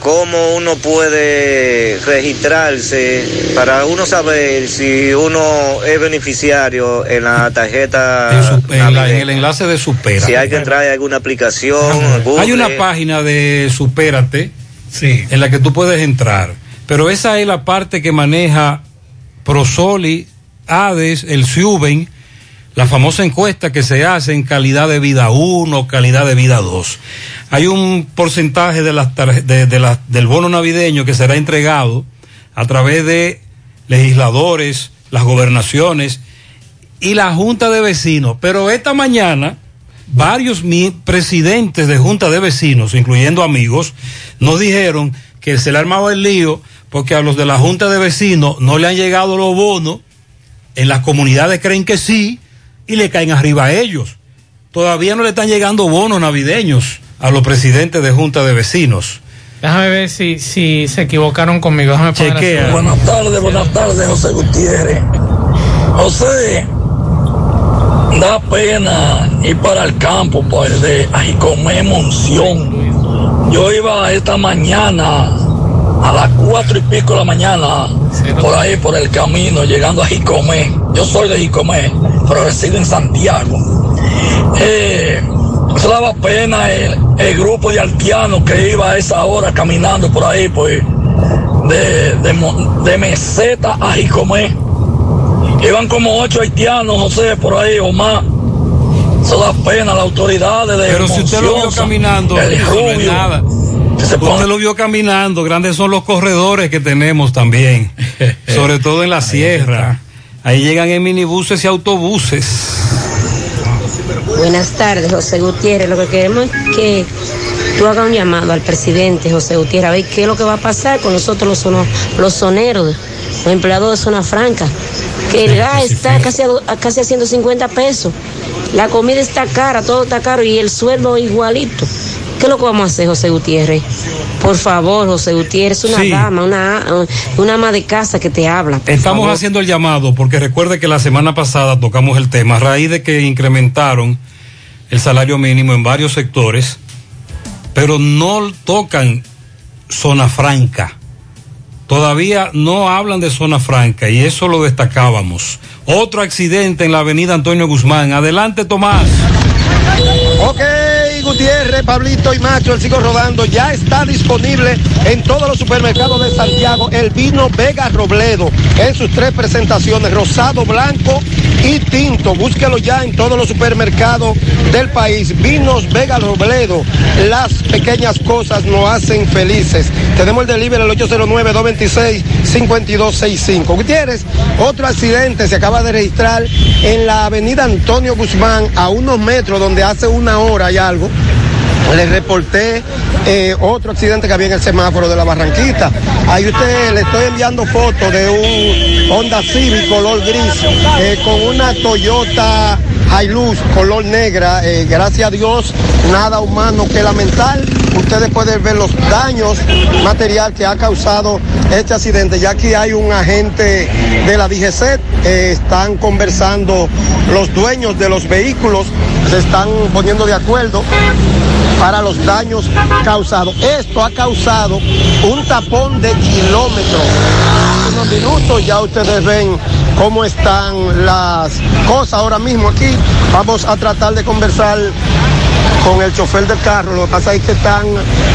cómo uno puede registrarse para uno saber si uno es beneficiario en la tarjeta. En, su- en la- en navideña. el enlace de Supera. Si hay que entrar en alguna aplicación, Google. Hay una página de Supérate en la que tú puedes entrar, pero esa es la parte que maneja Prosoli, ADES, el Suben, la famosa encuesta que se hace en calidad de vida 1, calidad de vida 2. Hay un porcentaje de las del bono navideño que será entregado a través de legisladores, las gobernaciones y la Junta de Vecinos. Pero esta mañana, varios presidentes de Junta de Vecinos, incluyendo amigos, nos dijeron que se le ha armado el lío porque a los de la Junta de Vecinos no le han llegado los bonos, en las comunidades creen que sí y le caen arriba a ellos. Todavía no le están llegando bonos navideños a los presidentes de Junta de Vecinos. Déjame ver si, si se equivocaron conmigo. Déjame Chequea. Buenas tardes, buenas tardes, José Gutiérrez. José, da pena ir para el campo, pues, de Ajicomé Monción. Yo iba esta mañana a las cuatro y pico de la mañana, por ahí, por el camino, llegando a Jicomé. Yo soy de Jicomé, pero resido en Santiago. Eh, eso daba pena el, el grupo de haitianos que iba a esa hora caminando por ahí, pues, de, de, Mo- de meseta a Jicomé. Iban como ocho haitianos, no sé, por ahí o más. Eso da pena las autoridades de Pero si usted lo vio caminando, el no Rubio. nada. Usted lo vio caminando, grandes son los corredores que tenemos también, sobre todo en la sierra. Ahí llegan en minibuses y autobuses. Buenas tardes, José Gutiérrez. Lo que queremos es que tú hagas un llamado al presidente José Gutiérrez a ver qué es lo que va a pasar con nosotros los, sono- los soneros, los empleados de zona franca. Que el gas está casi a casi a 150 pesos. La comida está cara, todo está caro y el sueldo igualito. ¿Qué es lo que vamos a hacer, José Gutiérrez? Por favor, José Gutiérrez, una Sí. dama, una, una ama de casa que te habla. Estamos favor. haciendo el llamado porque recuerde que la semana pasada tocamos el tema a raíz de que incrementaron el salario mínimo en varios sectores, pero no tocan zona franca. Todavía no hablan de zona franca y eso lo destacábamos. Otro accidente en la avenida Antonio Guzmán. Adelante, Tomás. Ok, Gutiérrez, Pablito y Macho, el sigo rodando. Ya está disponible en todos los supermercados de Santiago el vino Vega Robledo en sus tres presentaciones, rosado, blanco y tinto. Búsquelo ya en todos los supermercados del país. Vinos Vega Robledo. Las pequeñas cosas nos hacen felices. Tenemos el delivery al 809-226-5265. Gutiérrez, otro accidente se acaba de registrar en la avenida Antonio Guzmán, a unos metros donde hace una hora y algo. Le reporté eh, otro accidente que había en el semáforo de la Barranquita. Ahí usted le estoy enviando fotos de un Honda Civic color gris eh, con una Toyota Hilux color negra. Eh, gracias a Dios, nada humano que lamentar. Ustedes pueden ver los daños material que ha causado este accidente. Ya aquí hay un agente de la DGC. están conversando los dueños de los vehículos. Se están poniendo de acuerdo para los daños causados. Esto ha causado un tapón de kilómetros. En unos minutos ya ustedes ven cómo están las cosas ahora mismo aquí. Vamos a tratar de conversar con el chofer del carro. Lo que pasa es que están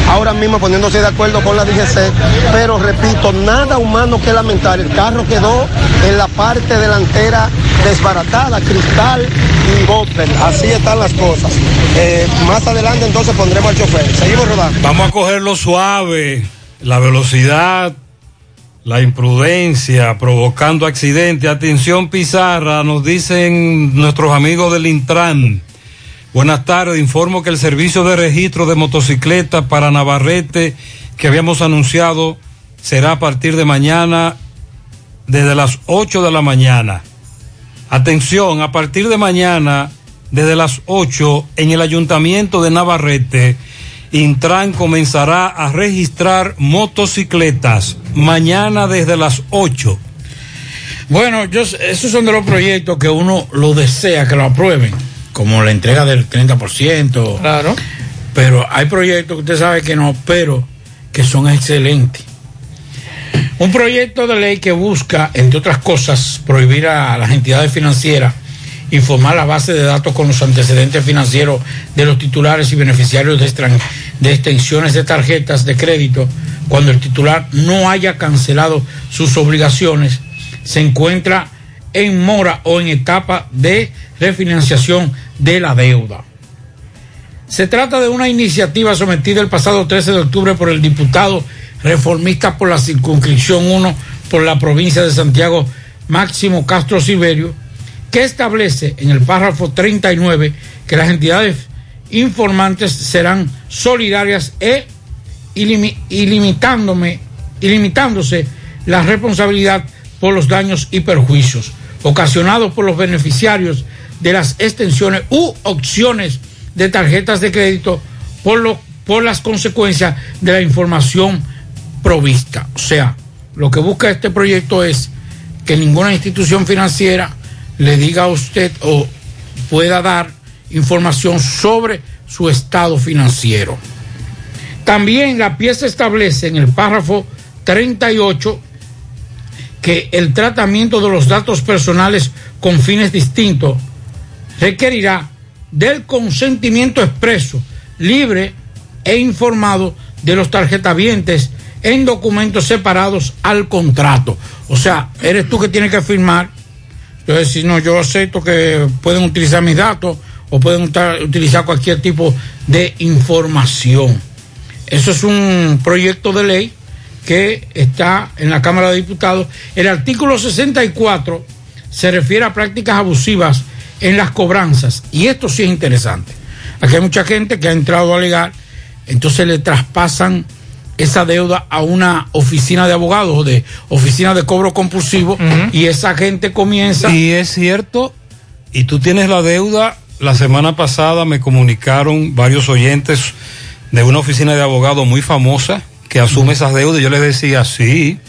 ahora mismo poniéndose de acuerdo con la DGC. Pero repito, nada humano que lamentar. El carro quedó en la parte delantera desbaratada, cristal y bumper. Así están las cosas. Eh, más adelante entonces pondremos al chofer. Seguimos rodando. Vamos a cogerlo suave, la velocidad, la imprudencia, provocando accidentes. Atención Pizarra, nos dicen nuestros amigos del Intran. Buenas tardes, informo que el servicio de registro de motocicletas para Navarrete que habíamos anunciado será a partir de mañana desde las 8 de la mañana. Atención, a partir de mañana desde las 8 en el ayuntamiento de Navarrete, Intran comenzará a registrar motocicletas mañana desde las 8. Bueno, yo, esos son de los proyectos que uno lo desea que lo aprueben, como la entrega del 30%. Claro. Pero hay proyectos que usted sabe que no, pero que son excelentes. Un proyecto de ley que busca, entre otras cosas, prohibir a las entidades financieras informar la base de datos con los antecedentes financieros de los titulares y beneficiarios de, de extensiones de tarjetas de crédito cuando el titular no haya cancelado sus obligaciones, se encuentra en mora o en etapa de refinanciación de la deuda. Se trata de una iniciativa sometida el pasado 13 de octubre por el diputado reformista por la circunscripción 1 por la provincia de Santiago, Máximo Castro Siberio, que establece en el párrafo 39 que las entidades informantes serán solidarias e ilimi- ilimitándome- ilimitándose la responsabilidad por los daños y perjuicios ocasionados por los beneficiarios de las extensiones u opciones de tarjetas de crédito por, lo, por las consecuencias de la información provista. O sea, lo que busca este proyecto es que ninguna institución financiera le diga a usted o pueda dar información sobre su estado financiero. También la pieza establece en el párrafo 38 que el tratamiento de los datos personales con fines distintos requerirá del consentimiento expreso, libre e informado de los tarjetavientes en documentos separados al contrato. O sea, eres tú que tienes que firmar. Entonces, si no, yo acepto que pueden utilizar mis datos o pueden utilizar cualquier tipo de información. Eso es un proyecto de ley que está en la Cámara de Diputados. El artículo 64 se refiere a prácticas abusivas en las cobranzas. Y esto sí es interesante. Aquí hay mucha gente que ha entrado a alegar, entonces le traspasan esa deuda a una oficina de abogados o de oficina de cobro compulsivo y esa gente comienza... Y es cierto, y tú tienes la deuda, la semana pasada me comunicaron varios oyentes de una oficina de abogados muy famosa que asume esas deudas. Yo les decía, sí,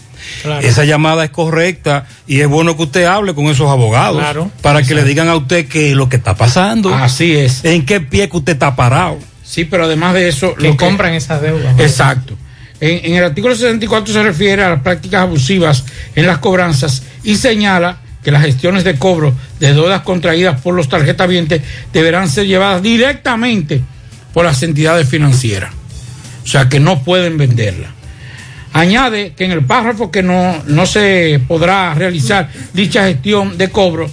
esa llamada es correcta y es bueno que usted hable con esos abogados Claro. para que le digan a usted qué es lo que está pasando. Así es. En qué pie que usted está parado. Sí, pero además de eso... Que lo compran esas deudas. ¿no? Exacto. En, el artículo 64 se refiere a las prácticas abusivas en las cobranzas y señala que las gestiones de cobro de deudas contraídas por los tarjetavientes deberán ser llevadas directamente por las entidades financieras. O sea que no pueden venderla. Añade que en el párrafo que no, no se podrá realizar dicha gestión de cobro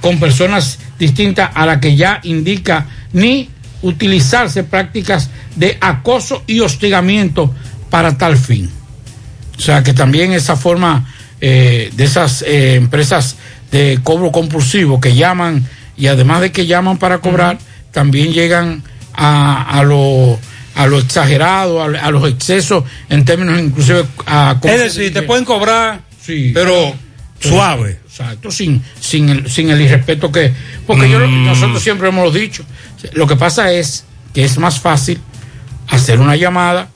con personas distintas a la que ya indica ni utilizarse prácticas de acoso y hostigamiento para tal fin. O sea que también esa forma eh, de esas eh, empresas de cobro compulsivo que llaman y además de que llaman para cobrar, también llegan a, a lo a lo exagerado, a, a los excesos en términos inclusive a Es decir, te pueden cobrar, pero suave. Exacto, sin, sin, el, sin el irrespeto que... Porque yo, Mm. nosotros siempre hemos dicho, lo que pasa es que es más fácil hacer una llamada,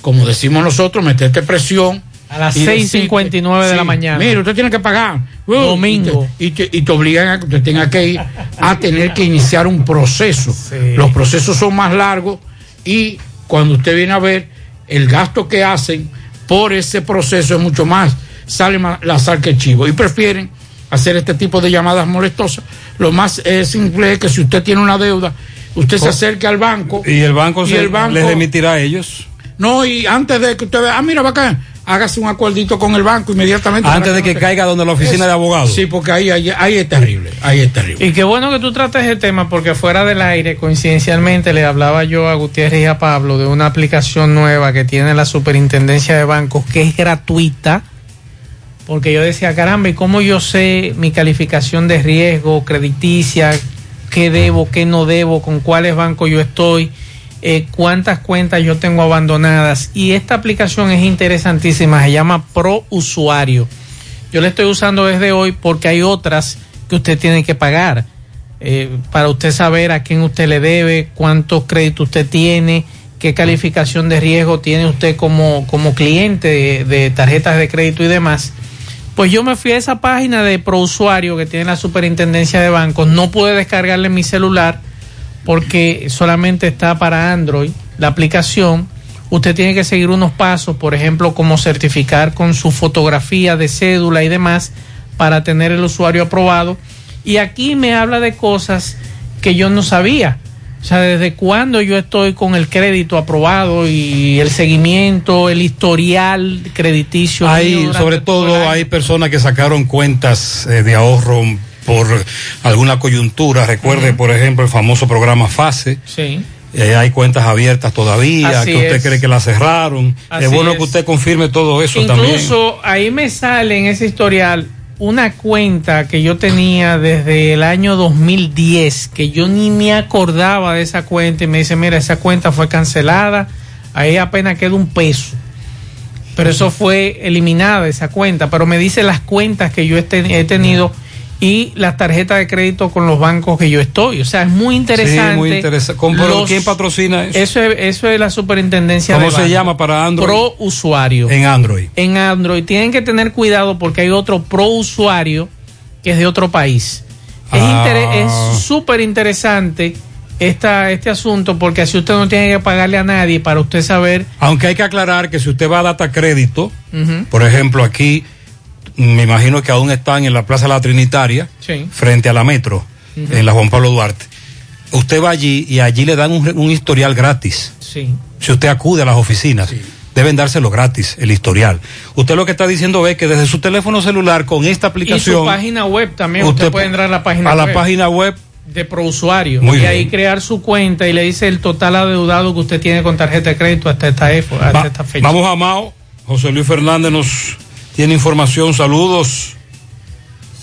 como decimos nosotros, meterte presión. A las y decirte, 6:59 de la mañana. Mire, usted tiene que pagar. Uh, Domingo. Y te, y te- y te obligan a que usted tenga que ir a tener que iniciar un proceso. Los procesos son más largos y cuando usted viene a ver el gasto que hacen por ese proceso es mucho más, sale más la sal que el chivo. Y prefieren hacer este tipo de llamadas molestosas. Lo más eh, simple es que si usted tiene una deuda, usted se acerque al banco Y el banco, y se, el banco les remitirá a ellos. No, y antes de que usted vea, ah, mira, bacán, hágase un acuerdito con el banco inmediatamente. Antes de que no caiga donde la oficina Es- de abogados. Sí, porque ahí, ahí, ahí es terrible, ahí es terrible. Y qué bueno que tú trates el tema porque fuera del aire, coincidencialmente, le hablaba yo a Gutiérrez y a Pablo de una aplicación nueva que tiene la Superintendencia de Bancos que es gratuita. Porque yo decía, caramba, ¿y cómo yo sé mi calificación de riesgo crediticia? ¿Qué debo, qué no debo? ¿Con cuáles bancos yo estoy? Eh, ¿Cuántas cuentas yo tengo abandonadas? Y esta aplicación es interesantísima, se llama Pro Usuario. Yo la estoy usando desde hoy porque hay otras que usted tiene que pagar. eh, para usted saber a quién usted le debe, cuántos créditos usted tiene, qué calificación de riesgo tiene usted como, como cliente de, de tarjetas de crédito y demás. Pues yo me fui a esa página de ProUsuario que tiene la Superintendencia de Bancos, no pude descargarle mi celular porque solamente está para Android la aplicación. Usted tiene que seguir unos pasos, por ejemplo, como certificar con su fotografía de cédula y demás para tener el usuario aprobado. Y aquí me habla de cosas que yo no sabía. O sea, desde cuándo yo estoy con el crédito aprobado y el seguimiento, el historial crediticio. Hay, sobre todo, hay personas que sacaron cuentas eh, de ahorro por alguna coyuntura. Recuerde, por ejemplo, el famoso programa FASE. Sí. Eh, hay cuentas abiertas todavía, Así que usted es. cree que las cerraron. Así es bueno es. que usted confirme todo eso también. Incluso ahí me sale en ese historial una cuenta que yo tenía desde el año 2010, que yo ni me acordaba de esa cuenta y me dice, mira, esa cuenta fue cancelada, ahí apenas queda un peso. Pero eso fue eliminada esa cuenta, pero me dice las cuentas que yo he tenido y las tarjetas de crédito con los bancos que yo estoy. O sea, es muy interesante. Sí, muy interesante. ¿Con- pero Los- ¿Quién patrocina eso? Eso es, eso es la superintendencia ¿Cómo de se llama para Android? Pro usuario. En Android. En Android tienen que tener cuidado porque hay otro pro usuario que es de otro país. Es Ah. Es súper interesante esta, este asunto porque así usted no tiene que pagarle a nadie para usted saber. Aunque hay que aclarar que si usted va a data crédito, por ejemplo, aquí me imagino que aún están en la Plaza La Trinitaria, Sí. frente a la Metro, en la Juan Pablo Duarte. Usted va allí y allí le dan un, historial gratis. Sí. Si usted acude a las oficinas, deben dárselo gratis, el historial. Usted lo que está diciendo es que desde su teléfono celular, con esta Y su aplicación, página web también. Usted, Usted puede entrar a la página a web. la página web de prousuario Muy y bien. ahí crear su cuenta y le dice el total adeudado que usted tiene con tarjeta de crédito hasta esta, efo- hasta Va- esta fecha. Vamos a Mao. José Luis Fernández nos tiene información. Saludos.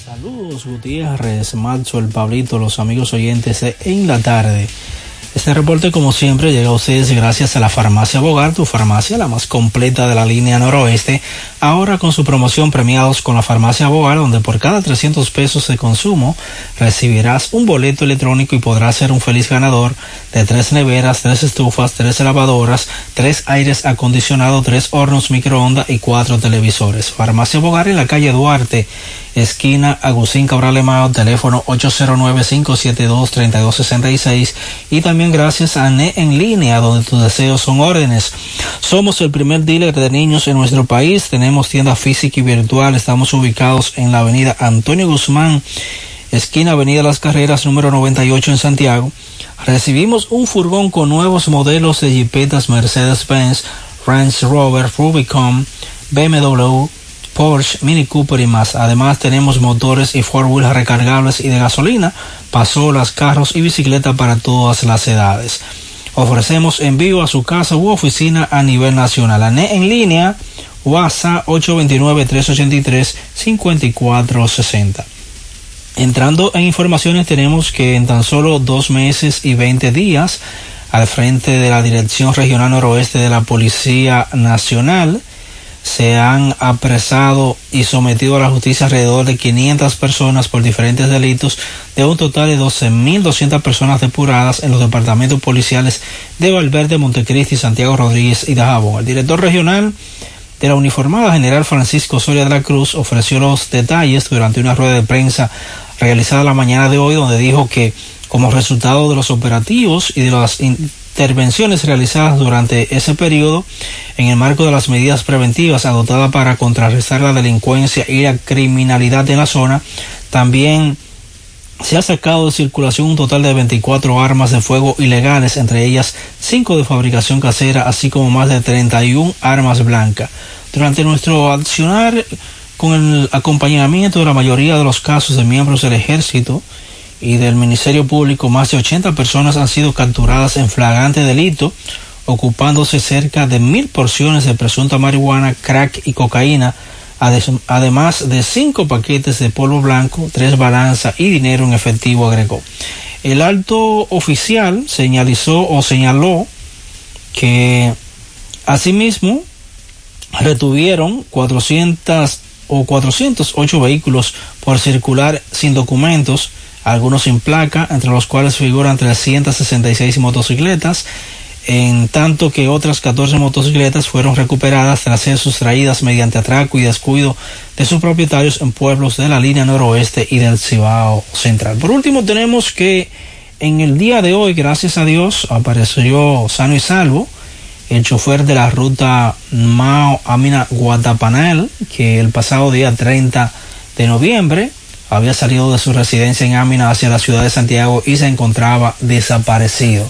Saludos Gutiérrez, Maxo, el Pablito, los amigos oyentes en la tarde. Este reporte, como siempre, llega a ustedes gracias a la farmacia Bogar, tu farmacia, la más completa de la línea noroeste. Ahora con su promoción premiados con la farmacia Bogar, donde por cada 300 pesos de consumo recibirás un boleto electrónico y podrás ser un feliz ganador de tres neveras, tres estufas, tres lavadoras, tres aires acondicionados, tres hornos microondas y cuatro televisores. Farmacia Bogar en la calle Duarte, esquina Agustín Cabral Emao, teléfono 809-572-3266 y también gracias a NE en línea, donde tus deseos son órdenes. Somos el primer dealer de niños en nuestro país, tenemos tienda física y virtual, estamos ubicados en la avenida Antonio Guzmán, esquina Avenida Las Carreras número 98 en Santiago. Recibimos un furgón con nuevos modelos de jipetas Mercedes-Benz, Range Rover, Rubicon, BMW, Porsche, Mini Cooper y más. Además tenemos motores y four recargables y de gasolina, pasolas, carros y bicicletas para todas las edades. Ofrecemos envío a su casa u oficina a nivel nacional. ANE en línea, WhatsApp 829-383-5460. Entrando en informaciones tenemos que en tan solo dos meses y 20 días al frente de la Dirección Regional Noroeste de la Policía Nacional se han apresado y sometido a la justicia alrededor de 500 personas por diferentes delitos de un total de 12.200 personas depuradas en los departamentos policiales de Valverde, Montecristi, Santiago Rodríguez y Dajabón. El director regional de la uniformada general Francisco Soria de la Cruz ofreció los detalles durante una rueda de prensa realizada la mañana de hoy donde dijo que como resultado de los operativos y de las intervenciones realizadas durante ese periodo en el marco de las medidas preventivas adoptadas para contrarrestar la delincuencia y la criminalidad en la zona, también se ha sacado de circulación un total de 24 armas de fuego ilegales, entre ellas 5 de fabricación casera, así como más de 31 armas blancas. Durante nuestro accionar con el acompañamiento de la mayoría de los casos de miembros del ejército y del Ministerio Público, más de 80 personas han sido capturadas en flagrante delito, ocupándose cerca de mil porciones de presunta marihuana, crack y cocaína, además de cinco paquetes de polvo blanco, tres balanzas y dinero en efectivo, agregó. El alto oficial señalizó o señaló que asimismo retuvieron 400 o 408 vehículos por circular sin documentos, algunos sin placa, entre los cuales figuran 366 motocicletas, en tanto que otras 14 motocicletas fueron recuperadas tras ser sustraídas mediante atraco y descuido de sus propietarios en pueblos de la línea noroeste y del Cibao Central. Por último, tenemos que en el día de hoy, gracias a Dios, apareció sano y salvo el chofer de la ruta Mao Amina Guatapanel, que el pasado día 30 de noviembre había salido de su residencia en Amina hacia la ciudad de Santiago y se encontraba desaparecido.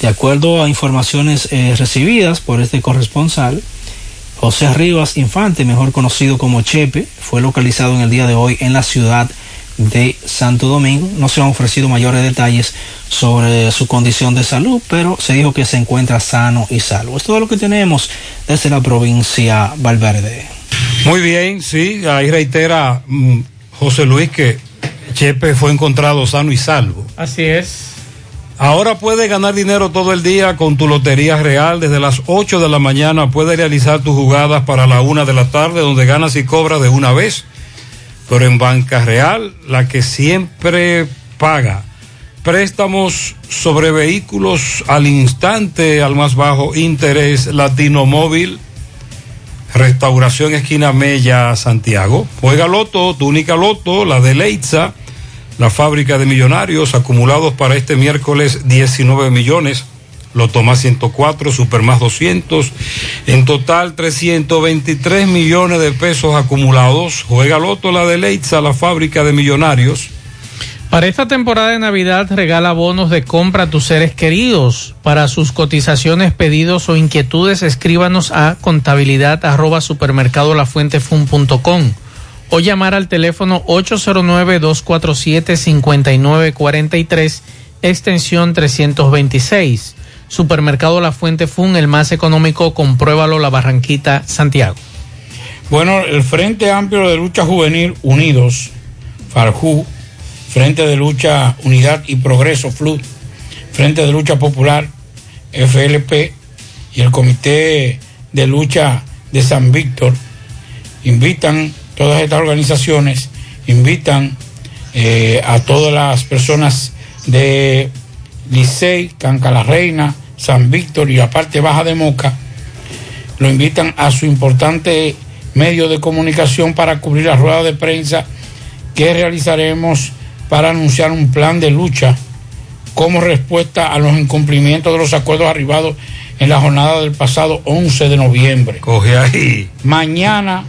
De acuerdo a informaciones eh, recibidas por este corresponsal, José Rivas Infante, mejor conocido como Chepe, fue localizado en el día de hoy en la ciudad de Santo Domingo. No se han ofrecido mayores detalles sobre su condición de salud, pero se dijo que se encuentra sano y salvo. Es todo lo que tenemos desde la provincia Valverde. Muy bien, sí, ahí reitera mm, José Luis que Chepe fue encontrado sano y salvo. Así es. Ahora puedes ganar dinero todo el día con tu Lotería Real. Desde las 8 de la mañana puedes realizar tus jugadas para la 1 de la tarde, donde ganas y cobras de una vez. Pero en Banca Real, la que siempre paga. Préstamos sobre vehículos al instante, al más bajo interés, Latino Móvil, Restauración Esquina Mella, Santiago. Juega Loto, tu única Loto, la de Leitza la fábrica de millonarios acumulados para este miércoles 19 millones. Loto más 104, Super más 200. En total 323 millones de pesos acumulados. Juega Loto la de Leitza, la fábrica de millonarios. Para esta temporada de Navidad regala bonos de compra a tus seres queridos. Para sus cotizaciones, pedidos o inquietudes, escríbanos a contabilidad arroba o llamar al teléfono 809-247-5943, extensión 326. Supermercado La Fuente Fun, el más económico, compruébalo La Barranquita, Santiago. Bueno, el Frente Amplio de Lucha Juvenil Unidos, FARJU, Frente de Lucha Unidad y Progreso, FLUT, Frente de Lucha Popular, FLP, y el Comité de Lucha de San Víctor, invitan todas estas organizaciones, invitan eh, a todas las personas de Licey, Canca la Reina, San Víctor y la parte baja de Moca, lo invitan a su importante medio de comunicación para cubrir la rueda de prensa que realizaremos para anunciar un plan de lucha como respuesta a los incumplimientos de los acuerdos arribados en la jornada del pasado 11 de noviembre. Coge ahí. Mañana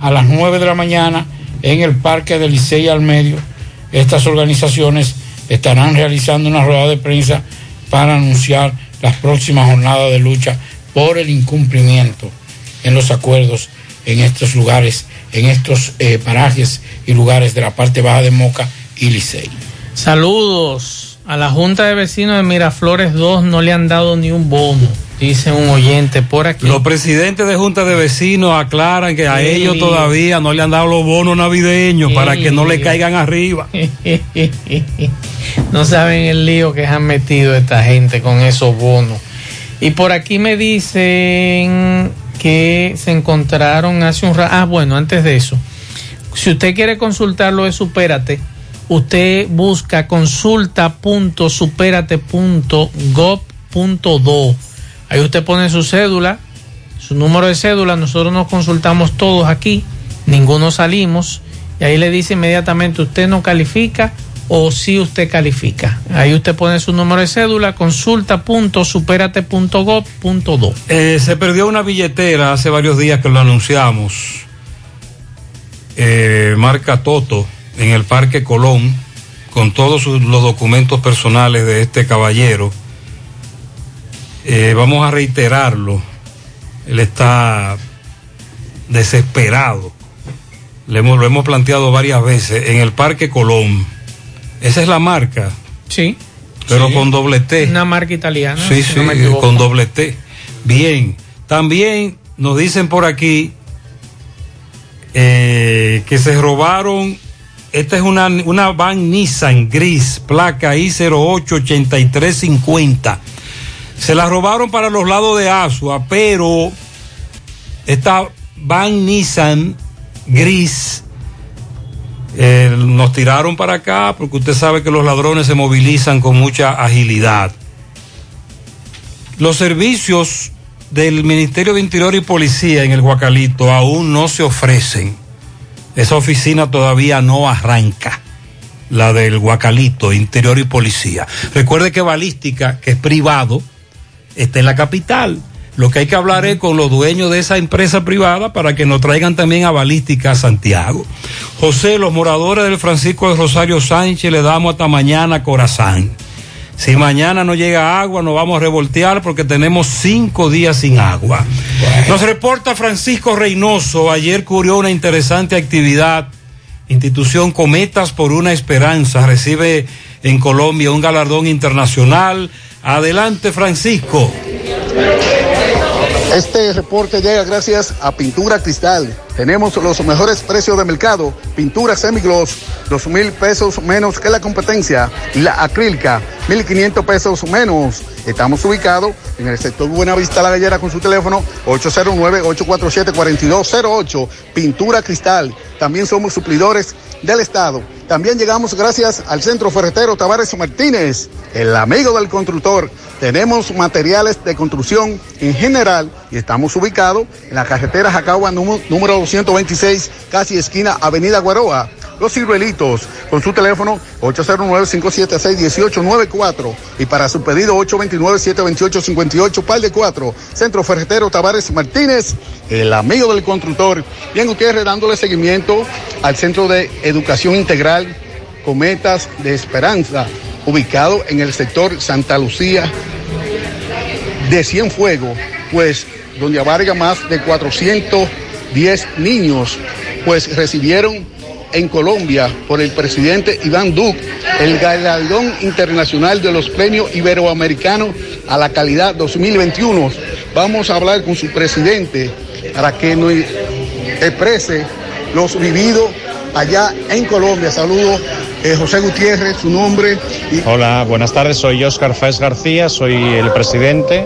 a las 9 de la mañana en el Parque del Licey al Medio, estas organizaciones estarán realizando una rueda de prensa para anunciar las próximas jornadas de lucha por el incumplimiento en los acuerdos en estos lugares, en estos eh, parajes y lugares de la parte baja de Moca y Licey. Saludos a la Junta de Vecinos de Miraflores 2 no le han dado ni un bono, dice un oyente por aquí. Los presidentes de Junta de Vecinos aclaran que a ellos todavía no le han dado los bonos navideños para que no le caigan arriba. no saben el lío que han metido esta gente con esos bonos. Y por aquí me dicen que se encontraron hace un rato. Ah, bueno, antes de eso. Si usted quiere consultar lo de Supérate, usted busca consulta.superate.gov.do. Ahí usted pone su cédula, su número de cédula. Nosotros nos consultamos todos aquí, ninguno salimos. Y ahí le dice inmediatamente usted no califica o si usted califica. Ahí usted pone su número de cédula, consulta.superate.gov.do. Eh, se perdió una billetera hace varios días que lo anunciamos. Eh, marca Toto en el Parque Colón con todos los documentos personales de este caballero. Eh, vamos a reiterarlo. Él está desesperado. Le hemos, lo hemos planteado varias veces en el Parque Colón. Esa es la marca. Sí. Pero Sí. con doble T. Una marca italiana. Sí, si sí, no con doble T. Bien. También nos dicen por aquí eh, que se robaron. Esta es una, una van Nissan gris, placa I088350. Se la robaron para los lados de Asua, pero esta van Nissan gris eh, nos tiraron para acá porque usted sabe que los ladrones se movilizan con mucha agilidad. Los servicios del Ministerio de Interior y Policía en el Guacalito aún no se ofrecen. Esa oficina todavía no arranca. La del Guacalito, Interior y Policía. Recuerde que Balística, que es privado, está en la capital. Lo que hay que hablar es con los dueños de esa empresa privada para que nos traigan también a Balística a Santiago. José, los moradores del Francisco de Rosario Sánchez le damos hasta mañana corazón. Si mañana no llega agua, nos vamos a revoltear porque tenemos cinco días sin agua. Nos reporta Francisco Reynoso. Ayer cubrió una interesante actividad. Institución Cometas por una Esperanza recibe en Colombia un galardón internacional. Adelante, Francisco. Este reporte llega gracias a Pintura Cristal. Tenemos los mejores precios de mercado. Pintura semigloss, dos mil pesos menos que la competencia. Y la acrílica, mil quinientos pesos menos. Estamos ubicados en el sector Buenavista La Gallera con su teléfono 809-847-4208. Pintura Cristal. También somos suplidores del Estado. También llegamos gracias al Centro Ferretero Tavares Martínez, el amigo del constructor. Tenemos materiales de construcción en general y estamos ubicados en la carretera Jacagua número, número 226, casi esquina Avenida Guaroa. Los ciruelitos con su teléfono 809-576-1894 y para su pedido 829-728-58, par de 4. Centro Ferretero Tavares Martínez, el amigo del constructor. Bien, Gutiérrez dándole seguimiento al Centro de Educación Integral Cometas de Esperanza, ubicado en el sector Santa Lucía de Cienfuegos, pues donde abarca más de 410 niños, pues recibieron en Colombia por el presidente Iván Duque el galardón internacional de los premios iberoamericanos a la calidad 2021. Vamos a hablar con su presidente para que nos exprese los vividos allá en Colombia. Saludos Eh, José Gutiérrez, su nombre. Hola, buenas tardes. Soy Oscar Faes García, soy el presidente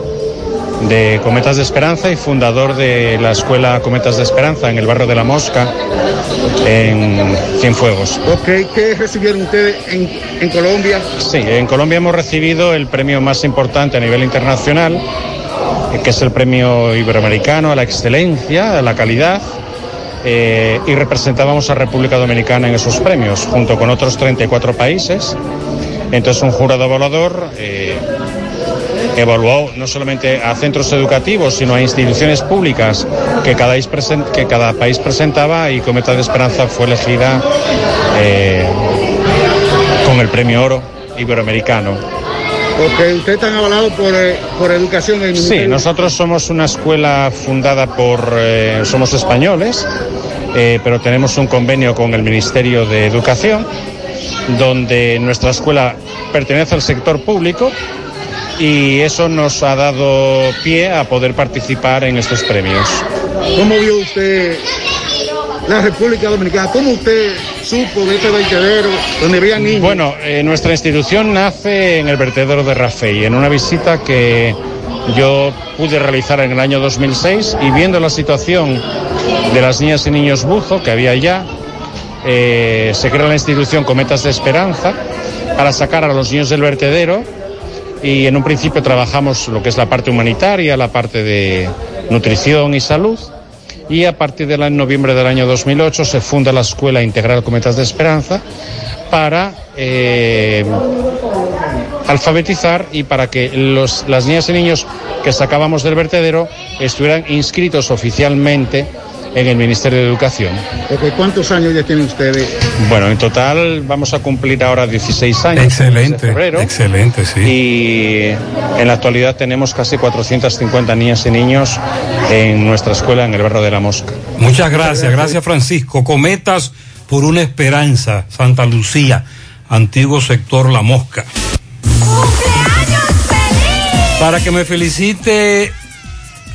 de Cometas de Esperanza y fundador de la escuela Cometas de Esperanza en el barrio de La Mosca, en Cienfuegos. Ok, ¿qué recibieron ustedes en, en Colombia? Sí, en Colombia hemos recibido el premio más importante a nivel internacional, que es el premio iberoamericano a la excelencia, a la calidad. eh, y representábamos a República Dominicana en esos premios, junto con otros 34 países. Entonces, un jurado evaluador eh, evaluó no solamente a centros educativos, sino a instituciones públicas que cada, país presen- que cada país presentaba y Cometa de Esperanza fue elegida eh, con el premio oro iberoamericano. Ok, ustedes están avalados por, eh, por educación en Sí, nosotros somos una escuela fundada por, eh, somos españoles, eh, pero tenemos un convenio con el Ministerio de Educación, donde nuestra escuela pertenece al sector público y eso nos ha dado pie a poder participar en estos premios. ¿Cómo vio usted la República Dominicana? ¿Cómo usted supo de este vertedero donde había niños? Bueno, eh, nuestra institución nace en el vertedero de Rafey, en una visita que yo pude realizar en el año 2006 y viendo la situación de las niñas y niños buzo que había allá, eh, se crea la institución Cometas de Esperanza para sacar a los niños del vertedero y en un principio trabajamos lo que es la parte humanitaria, la parte de nutrición y salud. Y a partir año noviembre del año 2008 se funda la Escuela Integral Cometas de Esperanza para eh, alfabetizar y para que los, las niñas y niños que sacábamos del vertedero estuvieran inscritos oficialmente en el Ministerio de Educación. ¿Cuántos años ya tienen ustedes? Bueno, en total vamos a cumplir ahora 16 años. Excelente, febrero. excelente, sí. Y en la actualidad tenemos casi 450 niñas y niños en nuestra escuela en el barrio de La Mosca. Muchas gracias, gracias Francisco. Cometas por una esperanza, Santa Lucía, antiguo sector La Mosca. Para que me felicite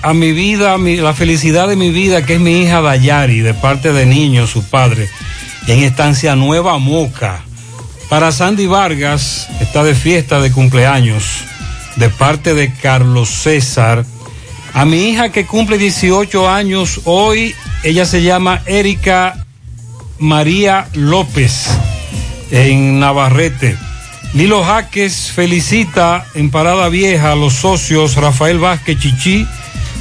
a mi vida, la felicidad de mi vida, que es mi hija Dayari, de parte de niños, su padre, en Estancia Nueva Moca. Para Sandy Vargas, está de fiesta de cumpleaños, de parte de Carlos César. A mi hija que cumple 18 años hoy, ella se llama Erika María López, en Navarrete. Lilo Jaques felicita en Parada Vieja a los socios Rafael Vázquez Chichi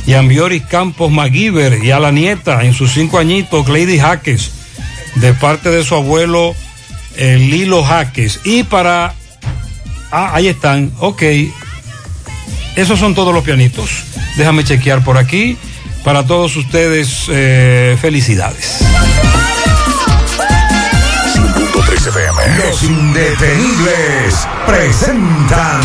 y Ambioris Campos Maguiber y a la nieta en sus cinco añitos, Cleidy Jaques, de parte de su abuelo eh, Lilo Jaques. Y para... Ah, ahí están, ok. Esos son todos los pianitos. Déjame chequear por aquí. Para todos ustedes, eh, felicidades. 5.3 FM. Los indetenibles presentan.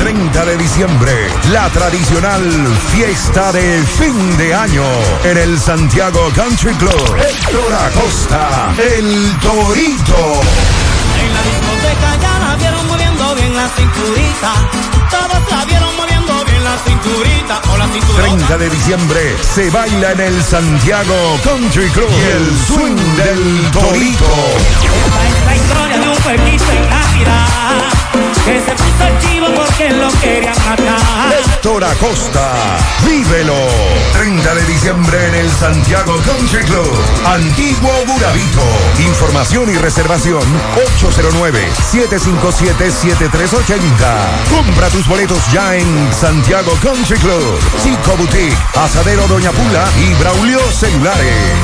30 de diciembre, la tradicional fiesta de fin de año en el Santiago Country Club. Héctor Acosta, el Torito. En la discoteca ya la vieron moviendo bien la cinturita. Todos la vieron la cinturita. O la cinturita. 30 de diciembre se baila en el Santiago Country Club y el swing del Torito. Esta es la historia de un pueblito en Navidad. Que se puso el chivo porque lo querían matar. Héctor Acosta, vívelo. 30 de diciembre en el Santiago Country Club, Antiguo Burabito. Información y reservación 809-757-7380. Compra tus boletos ya en Santiago Country Club, Chico Boutique, Asadero Doña Pula y Braulio Celulares.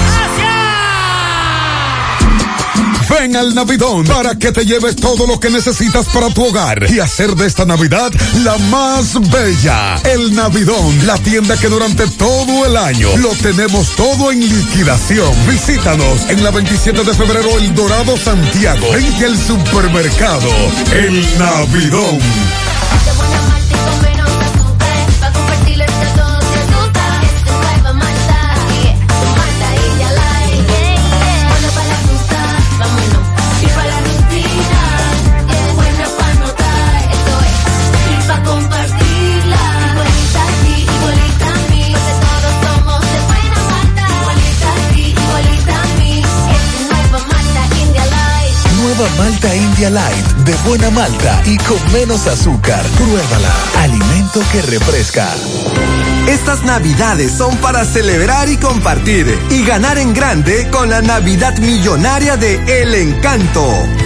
Ven al Navidón para que te lleves todo lo que necesitas para tu hogar y hacer de esta Navidad la más bella. El Navidón, la tienda que durante todo el año lo tenemos todo en liquidación. Visítanos en la 27 de febrero El Dorado Santiago, frente al supermercado El Navidón. Malta India Light de buena malta y con menos azúcar. Pruébala. Alimento que refresca. Estas navidades son para celebrar y compartir y ganar en grande con la Navidad Millonaria de El Encanto.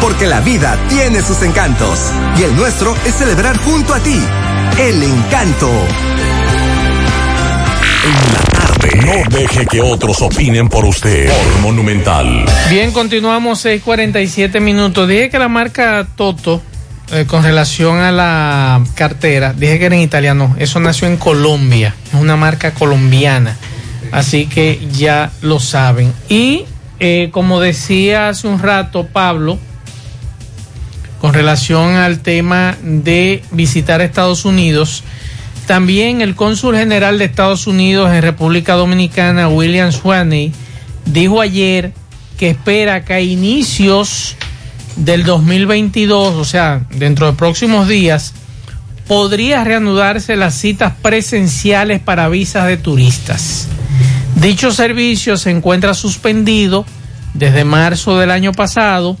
porque la vida tiene sus encantos y el nuestro es celebrar junto a ti. El encanto. No deje que otros opinen por usted. Por Monumental. Bien, continuamos 6:47 minutos. Dije que la marca Toto, eh, con relación a la cartera, dije que era en italiano. Eso nació en Colombia. Es una marca colombiana. Así que ya lo saben. Y eh, como decía hace un rato Pablo, con relación al tema de visitar Estados Unidos, también el cónsul general de Estados Unidos en República Dominicana, William Swaney, dijo ayer que espera que a inicios del 2022, o sea, dentro de próximos días, podría reanudarse las citas presenciales para visas de turistas. Dicho servicio se encuentra suspendido desde marzo del año pasado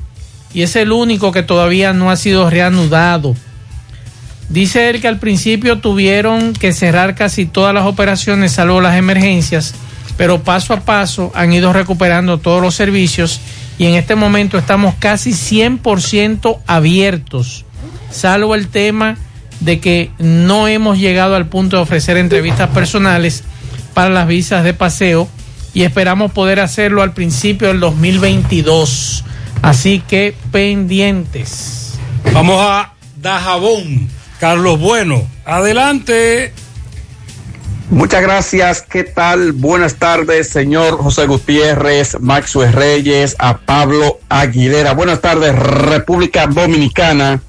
y es el único que todavía no ha sido reanudado. Dice él que al principio tuvieron que cerrar casi todas las operaciones, salvo las emergencias, pero paso a paso han ido recuperando todos los servicios y en este momento estamos casi 100% abiertos, salvo el tema de que no hemos llegado al punto de ofrecer entrevistas personales para las visas de paseo y esperamos poder hacerlo al principio del 2022. Así que pendientes. Vamos a Dajabón. Carlos Bueno, adelante. Muchas gracias. ¿Qué tal? Buenas tardes, señor José Gutiérrez, Maxwell Reyes, a Pablo Aguilera. Buenas tardes, República Dominicana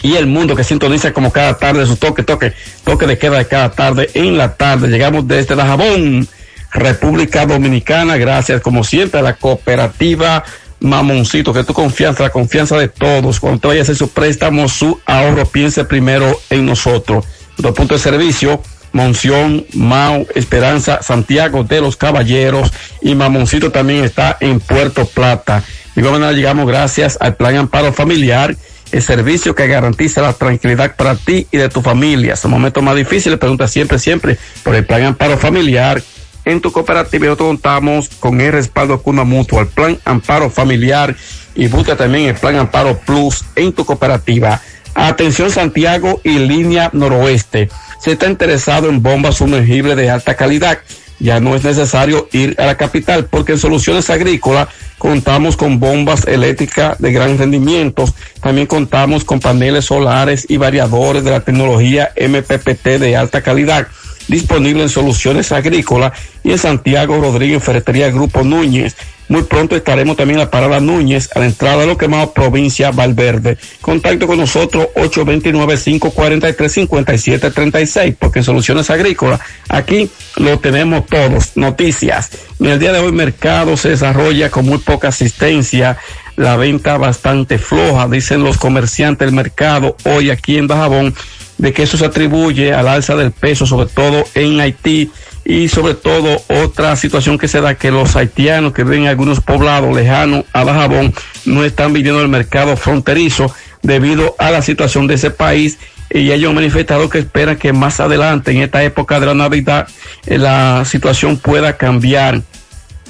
y el mundo que sintoniza como cada tarde su toque, toque, toque de queda de cada tarde en la tarde. Llegamos desde Dajabón, República Dominicana. Gracias, como siempre, a la cooperativa Mamoncito, que tu confianza, la confianza de todos, cuando te vaya a hacer su préstamo, su ahorro, piense primero en nosotros. Dos puntos de servicio, Monción, Mau, Esperanza, Santiago de los Caballeros y Mamoncito también está en Puerto Plata. De igual llegamos gracias al Plan Amparo Familiar, el servicio que garantiza la tranquilidad para ti y de tu familia. En momentos más difíciles, pregunta siempre, siempre por el Plan Amparo Familiar en tu cooperativa nosotros contamos con el respaldo Cuna Mutua, el plan Amparo Familiar y busca también el plan Amparo Plus en tu cooperativa. Atención Santiago y línea noroeste. Si está interesado en bombas sumergibles de alta calidad, ya no es necesario ir a la capital porque en Soluciones Agrícolas contamos con bombas eléctricas de gran rendimiento. También contamos con paneles solares y variadores de la tecnología MPPT de alta calidad disponible en soluciones agrícolas y en Santiago Rodríguez Ferretería Grupo Núñez. Muy pronto estaremos también en la parada Núñez, a la entrada de lo que más provincia Valverde. Contacto con nosotros 829-543-5736, porque en Soluciones Agrícolas, aquí lo tenemos todos. Noticias. En el día de hoy, mercado se desarrolla con muy poca asistencia la venta bastante floja, dicen los comerciantes del mercado hoy aquí en Bajabón, de que eso se atribuye al alza del peso, sobre todo en Haití, y sobre todo otra situación que se da que los haitianos que viven en algunos poblados lejanos a Bajabón no están viviendo el mercado fronterizo debido a la situación de ese país y ellos han manifestado que esperan que más adelante, en esta época de la Navidad, eh, la situación pueda cambiar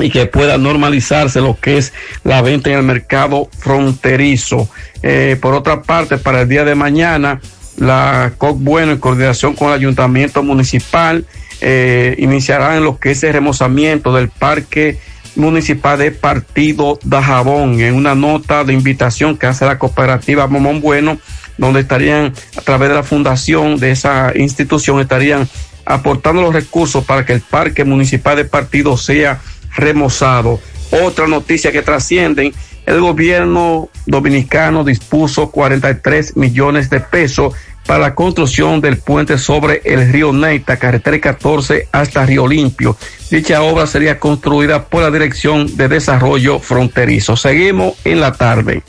y que pueda normalizarse lo que es la venta en el mercado fronterizo. Eh, por otra parte, para el día de mañana, la COC Bueno, en coordinación con el Ayuntamiento Municipal, eh, iniciará en lo que es el remozamiento del Parque Municipal de Partido Dajabón, en una nota de invitación que hace la cooperativa Momón Bueno, donde estarían, a través de la fundación de esa institución, estarían aportando los recursos para que el Parque Municipal de Partido sea remozado. Otra noticia que trascienden el gobierno dominicano dispuso 43 millones de pesos para la construcción del puente sobre el río Neita, carretera 14 hasta Río Limpio. Dicha obra sería construida por la Dirección de Desarrollo Fronterizo. Seguimos en la tarde.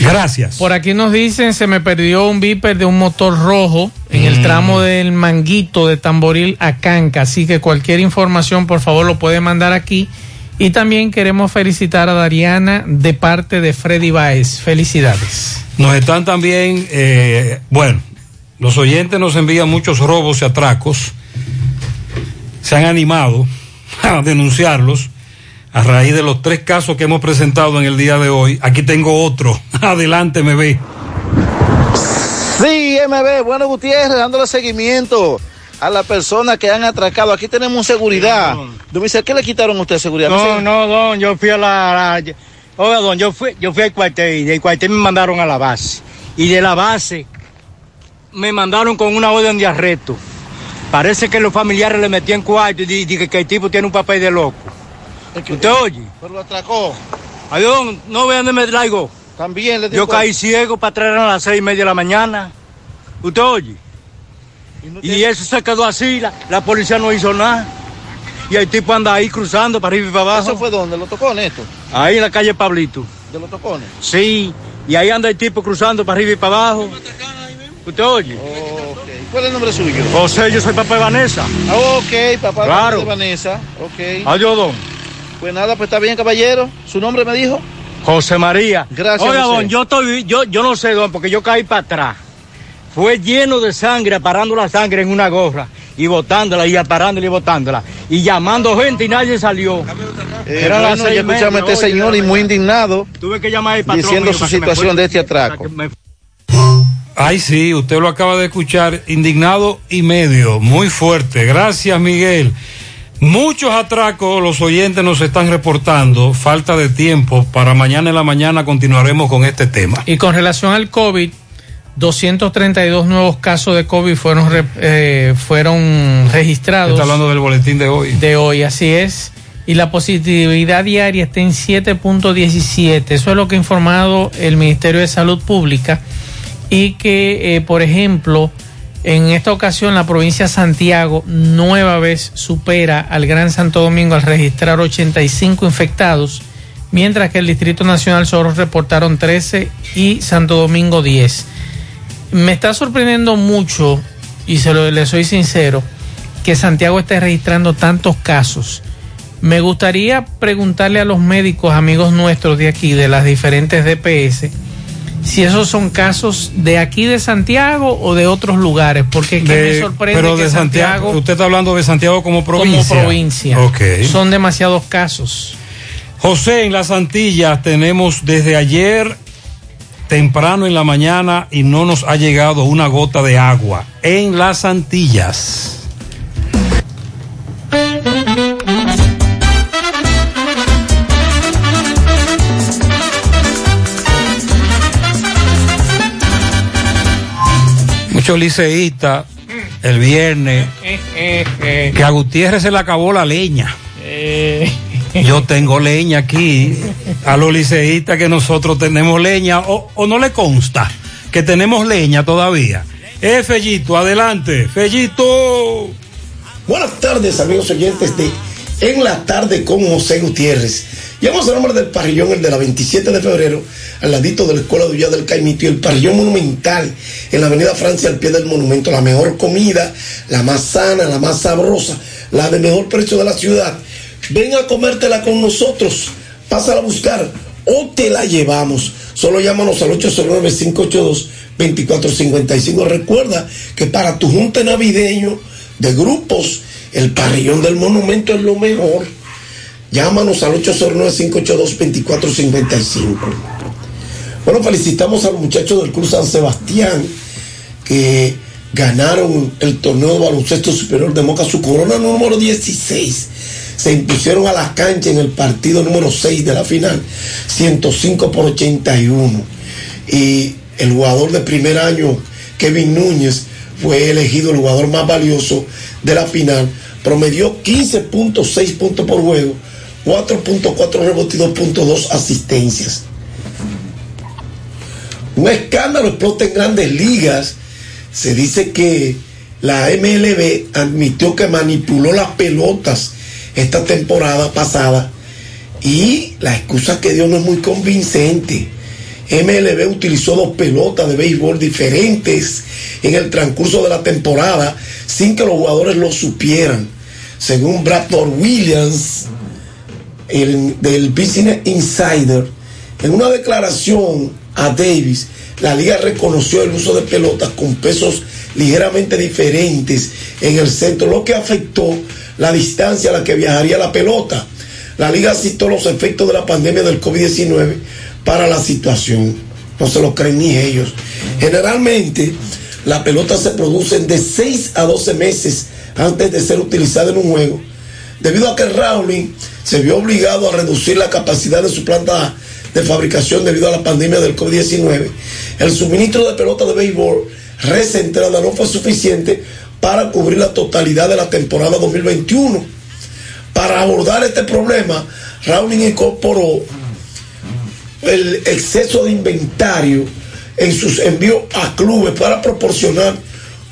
Gracias. Por aquí nos dicen, se me perdió un viper de un motor rojo en el Mm. tramo del Manguito de Tamboril a Canca, así que cualquier información por favor lo puede mandar aquí. Y también queremos felicitar a Dariana de parte de Freddy Baez. Felicidades. Nos están también, eh, bueno, los oyentes nos envían muchos robos y atracos. Se han animado a denunciarlos a raíz de los tres casos que hemos presentado en el día de hoy. Aquí tengo otro. Adelante, me ve. Sí, MB, bueno Gutiérrez, dándole seguimiento a las personas que han atracado. Aquí tenemos seguridad. Don dice, ¿qué le quitaron a usted seguridad? No, no, don, yo fui a la, la- oiga, don, yo fui, yo fui al cuartel y del cuartel me mandaron a la base. Y de la base me mandaron con una orden de arresto. Parece que los familiares le metían cuarto y di- di- que el tipo tiene un papel de loco. ¿Usted oye? Pero lo atracó. Ay, don, no vean dónde me traigo. También le Yo caí ciego para traer a las seis y media de la mañana. ¿Usted oye? Y eso se quedó así, la, la policía no hizo nada. Y el tipo anda ahí cruzando para arriba y para abajo. ¿Eso fue donde? ¿Lo tocó Néstor? Ahí en la calle Pablito. ¿De los tocones? Sí, y ahí anda el tipo cruzando para arriba y para abajo. ¿Usted oye? ¿Cuál es el nombre suyo? José, yo soy papá de Vanessa. Ah, ok, papá Claro. de Vanessa. Ok. Adiós, don. Pues nada, pues está bien, caballero. ¿Su nombre me dijo? José María. Gracias, Oiga, José. don, yo estoy, yo, yo no sé, don, porque yo caí para atrás. Fue lleno de sangre, parando la sangre en una gorra y botándola y aparándola y botándola. Y llamando gente y nadie salió. Eh, las bueno, seis ya y media, escuchamos a este señor y muy indignado Tuve que llamar al patrón diciendo su situación de este atraco. Ay, sí, usted lo acaba de escuchar, indignado y medio, muy fuerte. Gracias, Miguel. Muchos atracos los oyentes nos están reportando, falta de tiempo. Para mañana en la mañana continuaremos con este tema. Y con relación al COVID, 232 nuevos casos de COVID fueron, eh, fueron registrados. Está hablando del boletín de hoy. De hoy, así es. Y la positividad diaria está en 7.17. Eso es lo que ha informado el Ministerio de Salud Pública. Y que, eh, por ejemplo, en esta ocasión la provincia de Santiago nueva vez supera al Gran Santo Domingo al registrar 85 infectados, mientras que el Distrito Nacional solo reportaron 13 y Santo Domingo 10. Me está sorprendiendo mucho, y se lo le soy sincero, que Santiago esté registrando tantos casos. Me gustaría preguntarle a los médicos, amigos nuestros de aquí, de las diferentes DPS, si esos son casos de aquí de Santiago o de otros lugares, porque es que De- me sorprende pero que de Santiago, usted está hablando de Santiago como provincia. como provincia Ok. son demasiados casos. José, en las Antillas tenemos desde ayer temprano en la mañana y no nos ha llegado una gota de agua. En las Antillas. Muchos liceístas el viernes que a Gutiérrez se le acabó la leña. Yo tengo leña aquí. A los liceístas que nosotros tenemos leña, o, o no le consta que tenemos leña todavía. Eh, Fellito, adelante. Fellito. Buenas tardes, amigos oyentes de En la tarde con José Gutiérrez. Llegamos al nombre del parrillón, el de la 27 de febrero, al ladito de la Escuela de Villa del Caimito, y el parrillón monumental en la Avenida Francia, al pie del monumento. La mejor comida, la más sana, la más sabrosa, la de mejor precio de la ciudad. Ven a comértela con nosotros. Pásala a buscar o te la llevamos. Solo llámanos al 809-582-2455. Recuerda que para tu junta navideño de grupos, el parrillón del monumento es lo mejor. Llámanos al 809-582-2455. Bueno, felicitamos a los muchachos del Cruz San Sebastián que ganaron el torneo de baloncesto superior de Moca, su corona número 16. Se impusieron a la cancha en el partido número 6 de la final, 105 por 81. Y el jugador de primer año, Kevin Núñez, fue elegido el jugador más valioso de la final. Promedió 15.6 puntos por juego 4.4 rebotes y 2.2 asistencias. Un escándalo explota en grandes ligas. Se dice que la MLB admitió que manipuló las pelotas esta temporada pasada y la excusa que dio no es muy convincente. MLB utilizó dos pelotas de béisbol diferentes en el transcurso de la temporada sin que los jugadores lo supieran. Según Bradford Williams, el, del Business Insider, en una declaración a Davis, la liga reconoció el uso de pelotas con pesos ligeramente diferentes en el centro, lo que afectó la distancia a la que viajaría la pelota. La liga citó los efectos de la pandemia del COVID-19 para la situación. No se lo creen ni ellos. Generalmente, las pelotas se producen de 6 a 12 meses antes de ser utilizada en un juego, debido a que Rowling se vio obligado a reducir la capacidad de su planta de fabricación debido a la pandemia del COVID-19. El suministro de pelotas de béisbol recentrada no fue suficiente para cubrir la totalidad de la temporada 2021. Para abordar este problema, Rowling incorporó el exceso de inventario en sus envíos a clubes para proporcionar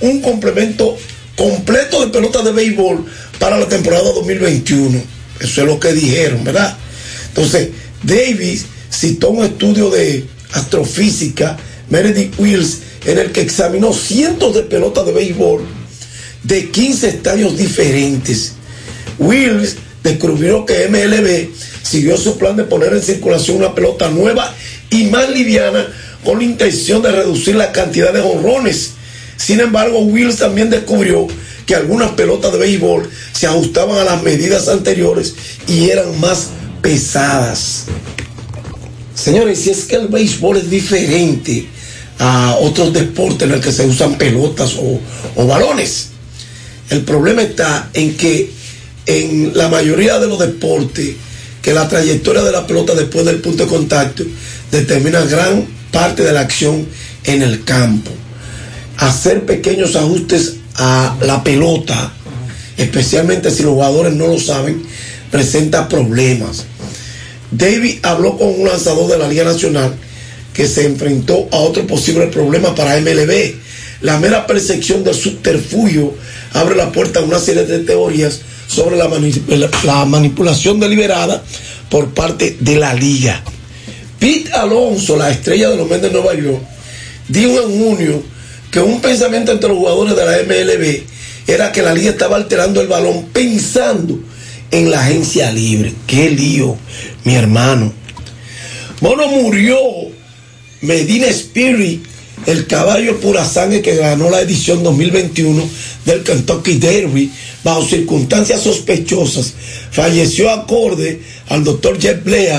un complemento completo de pelotas de béisbol para la temporada 2021. Eso es lo que dijeron, ¿verdad? Entonces, Davis citó un estudio de astrofísica, Meredith Wills, en el que examinó cientos de pelotas de béisbol de 15 estadios diferentes. Wills descubrió que MLB siguió su plan de poner en circulación una pelota nueva y más liviana con la intención de reducir la cantidad de jonrones. Sin embargo, Wills también descubrió que algunas pelotas de béisbol se ajustaban a las medidas anteriores y eran más pesadas. Señores, si es que el béisbol es diferente a otros deportes en el que se usan pelotas o balones, el problema está en que en la mayoría de los deportes, que la trayectoria de la pelota después del punto de contacto determina gran parte de la acción en el campo. Hacer pequeños ajustes a la pelota, especialmente si los jugadores no lo saben, presenta problemas. David habló con un lanzador de la Liga Nacional que se enfrentó a otro posible problema para MLB. La mera percepción del subterfugio abre la puerta a una serie de teorías sobre la, la manipulación deliberada por parte de la liga. Pete Alonso, la estrella de los Mets de Nueva York, dijo en junio que un pensamiento entre los jugadores de la MLB era que la liga estaba alterando el balón pensando en la agencia libre. ¡Qué lío, mi hermano! Mono murió Medina Spirit, el caballo pura sangre que ganó la edición 2021 del Kentucky Derby bajo circunstancias sospechosas. Falleció acorde al doctor Jeff Blea